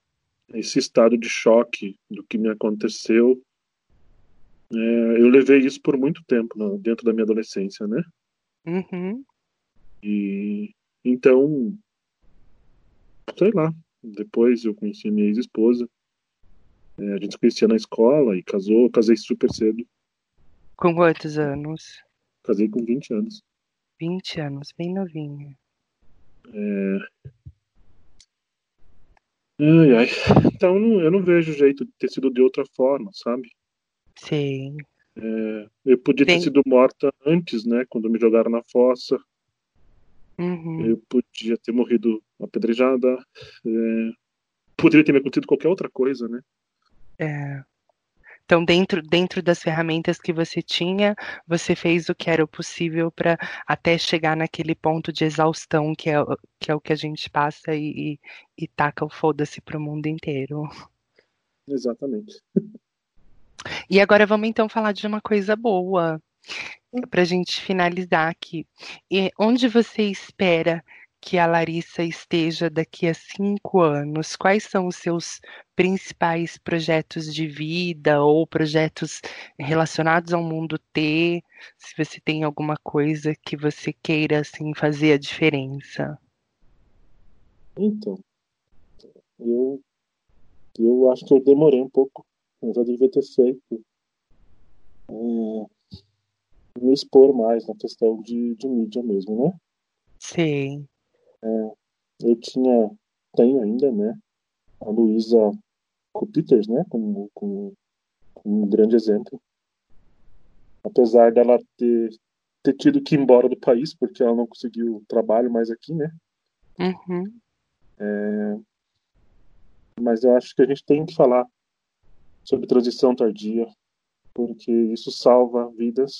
esse estado de choque do que me aconteceu, é, eu levei isso por muito tempo né, dentro da minha adolescência, né? Uhum. E então, sei lá, Depois eu conheci minha ex-esposa. É, a gente se conhecia na escola e casou. Casei super cedo. Com quantos anos? Casei com 20 anos. 20 anos, bem novinha. É... Ai, ai. Então eu não vejo jeito de ter sido de outra forma, sabe? Sim. É, eu podia ter sido morta antes, né? Quando me jogaram na fossa. Uhum. Eu podia ter morrido apedrejada. É, poderia ter me acontecido qualquer outra coisa, né? É. Então, dentro, dentro das ferramentas que você tinha, você fez o que era possível para até chegar naquele ponto de exaustão que é, que é o que a gente passa e, e, e taca o foda-se para o mundo inteiro. Exatamente. E agora vamos então falar de uma coisa boa, para a gente finalizar aqui. E onde você espera que a Larissa esteja daqui a cinco anos? Quais são os seus principais projetos de vida ou projetos relacionados ao mundo T? Se você tem alguma coisa que você queira assim fazer a diferença? Então, eu eu acho que eu demorei um pouco. Eu já devia ter feito é, me expor mais na questão de, de mídia mesmo, né? Sim. É, eu tinha, tenho ainda, né, a Luísa Peters, né, como, como, como, um grande exemplo. Apesar dela ter, ter tido que ir embora do país, porque ela não conseguiu trabalho mais aqui, né? Uhum. É, mas eu acho que a gente tem que falar sobre transição tardia, porque isso salva vidas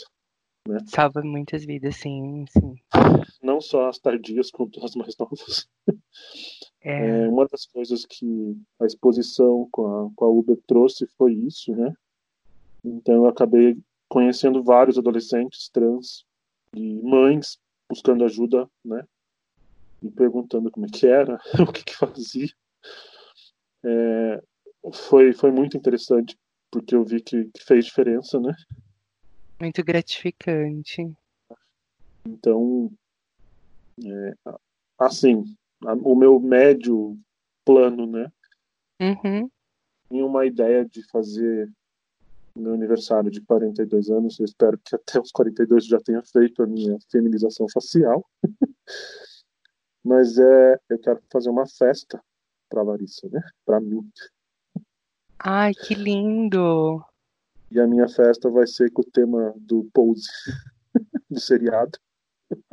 né? Salva muitas vidas, sim, sim. Não só as tardias, quanto as mais novas. É. é. uma das coisas que a exposição com a, com a Uber trouxe foi isso, né? Então eu acabei conhecendo vários adolescentes trans e mães buscando ajuda, né? E perguntando como é que era, o que que fazia. É, foi, foi muito interessante, porque eu vi que, que fez diferença, né? Muito gratificante. Então, é, assim, o meu médio plano, né? Uhum. Tinha uma ideia de fazer meu aniversário de 42 anos. Eu espero que até os 42 já tenha feito a minha feminização facial. Mas é, eu quero fazer uma festa para Larissa, né? Para mim. Ai, que lindo! E a minha festa vai ser com o tema do Pose, do seriado.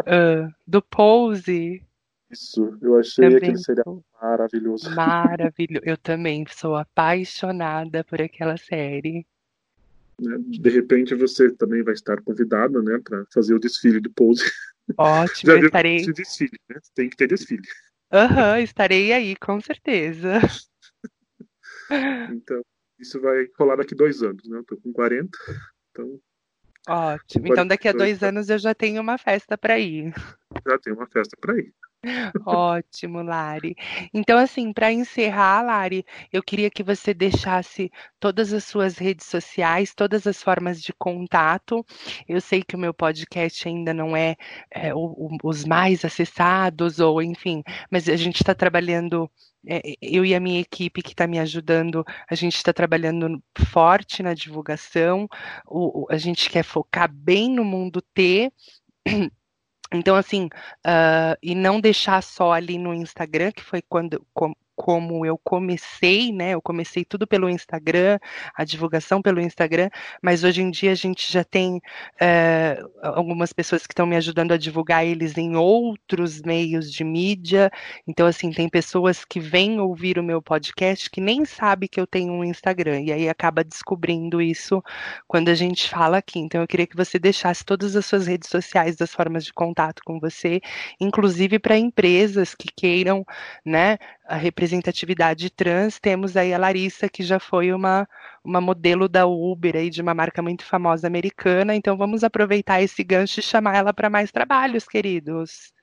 Uh, do Pose? Isso, eu achei também aquele seriado maravilhoso. Maravilhoso, eu também sou apaixonada por aquela série. Né, de repente você também vai estar convidada, né, para fazer o desfile do Pose. Ótimo, Já estarei. Desfile, né? Tem que ter desfile. Aham, uhum, estarei aí, com certeza. Então, isso vai rolar daqui dois anos, né? Eu tô com 40, então. Ótimo. Então daqui a dois anos eu já tenho uma festa para ir. Já tenho uma festa para ir. Ótimo, Lari. Então, assim, para encerrar, Lari, eu queria que você deixasse todas as suas redes sociais, todas as formas de contato. Eu sei que o meu podcast ainda não é, é o, o, os mais acessados, ou enfim, mas a gente está trabalhando é, eu e a minha equipe que está me ajudando, a gente está trabalhando forte na divulgação, o, a gente quer focar bem no mundo T. Então, assim, uh, e não deixar só ali no Instagram, que foi quando, com, como eu comecei, né? Eu comecei tudo pelo Instagram, a divulgação pelo Instagram, mas hoje em dia a gente já tem é, algumas pessoas que estão me ajudando a divulgar eles em outros meios de mídia. Então, assim, tem pessoas que vêm ouvir o meu podcast que nem sabe que eu tenho um Instagram, e aí acaba descobrindo isso quando a gente fala aqui. Então, eu queria que você deixasse todas as suas redes sociais, das formas de contato com você, inclusive para empresas que queiram, né, a representatividade trans, temos aí a Larissa, que já foi uma, uma modelo da Uber, aí, de uma marca muito famosa americana. Então vamos aproveitar esse gancho e chamar ela para mais trabalhos, queridos.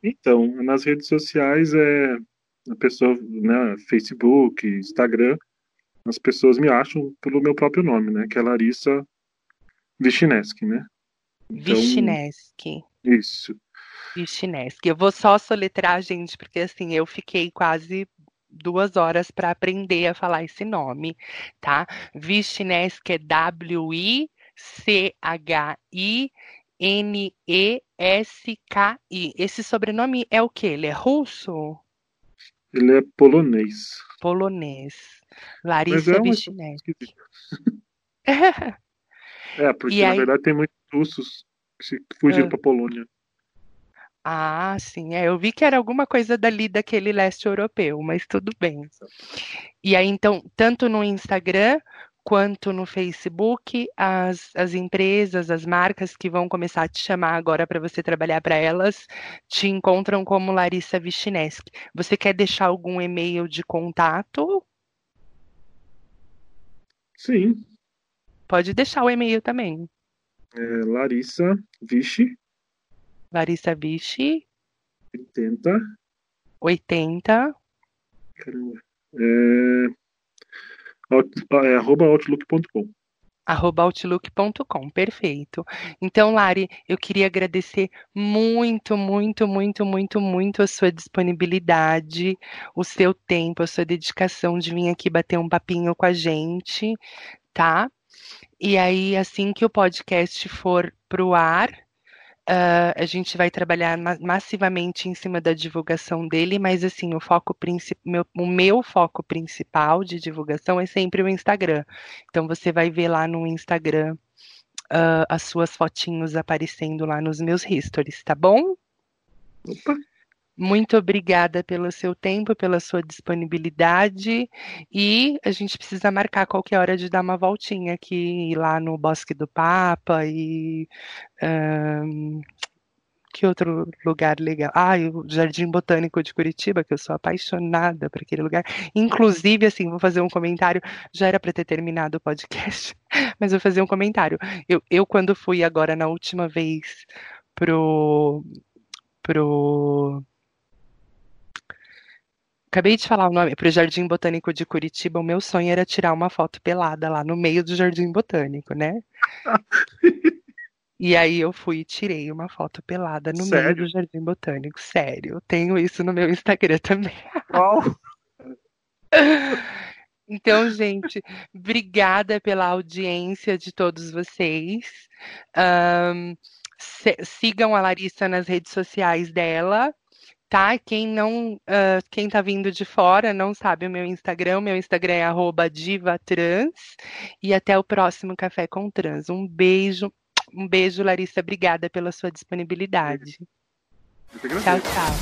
Então, nas redes sociais, é, a pessoa, né, Facebook, Instagram, as pessoas me acham pelo meu próprio nome, né, que é Larissa Vichineski, né? Então, Vichineski. Isso. Vichinesk. Eu vou só soletrar, gente, porque assim, eu fiquei quase duas horas para aprender a falar esse nome, tá? Vichinesk é W-I-C-H-I-N-E-S-K-I. Esse sobrenome é o quê? Ele é russo? Ele é polonês. Polonês. Larissa é Vichinesk. é, porque na verdade tem muitos russos que fugiram ah. para Polônia. Ah, sim. É, eu vi que era alguma coisa dali daquele leste europeu, mas tudo bem. E aí, então, tanto no Instagram quanto no Facebook, as, as empresas, as marcas que vão começar a te chamar agora para você trabalhar para elas, te encontram como Larissa Vichineski. Você quer deixar algum e-mail de contato? Sim. Pode deixar o e-mail também. É Larissa Vichy Larissa Vichy. 80. 80. Caramba. É, é arroba outlook.com arroba outlook.com, perfeito. Então, Lari, eu queria agradecer muito, muito, muito, muito, muito a sua disponibilidade, o seu tempo, a sua dedicação de vir aqui bater um papinho com a gente, tá? E aí, assim que o podcast for pro ar, Uh, a gente vai trabalhar ma massivamente em cima da divulgação dele, mas assim, o foco principal, o meu foco principal de divulgação é sempre o Instagram. Então você vai ver lá no Instagram uh, as suas fotinhos aparecendo lá nos meus stories, tá bom? Opa. Muito obrigada pelo seu tempo, pela sua disponibilidade. E a gente precisa marcar qualquer hora de dar uma voltinha aqui lá no Bosque do Papa e. Um, que outro lugar legal? Ah, o Jardim Botânico de Curitiba, que eu sou apaixonada por aquele lugar. Inclusive, assim, vou fazer um comentário. Já era para ter terminado o podcast, mas vou fazer um comentário. Eu, eu quando fui agora na última vez pro pro Acabei de falar o nome para o Jardim Botânico de Curitiba. O meu sonho era tirar uma foto pelada lá no meio do Jardim Botânico, né? e aí eu fui e tirei uma foto pelada no Sério? meio do Jardim Botânico. Sério, tenho isso no meu Instagram também. Oh. Então, gente, obrigada pela audiência de todos vocês. Um, sigam a Larissa nas redes sociais dela tá? Quem não, uh, quem tá vindo de fora não sabe o meu Instagram, meu Instagram é @divatrans e até o próximo Café com Trans. Um beijo, um beijo, Larissa, obrigada pela sua disponibilidade. Tchau, tchau.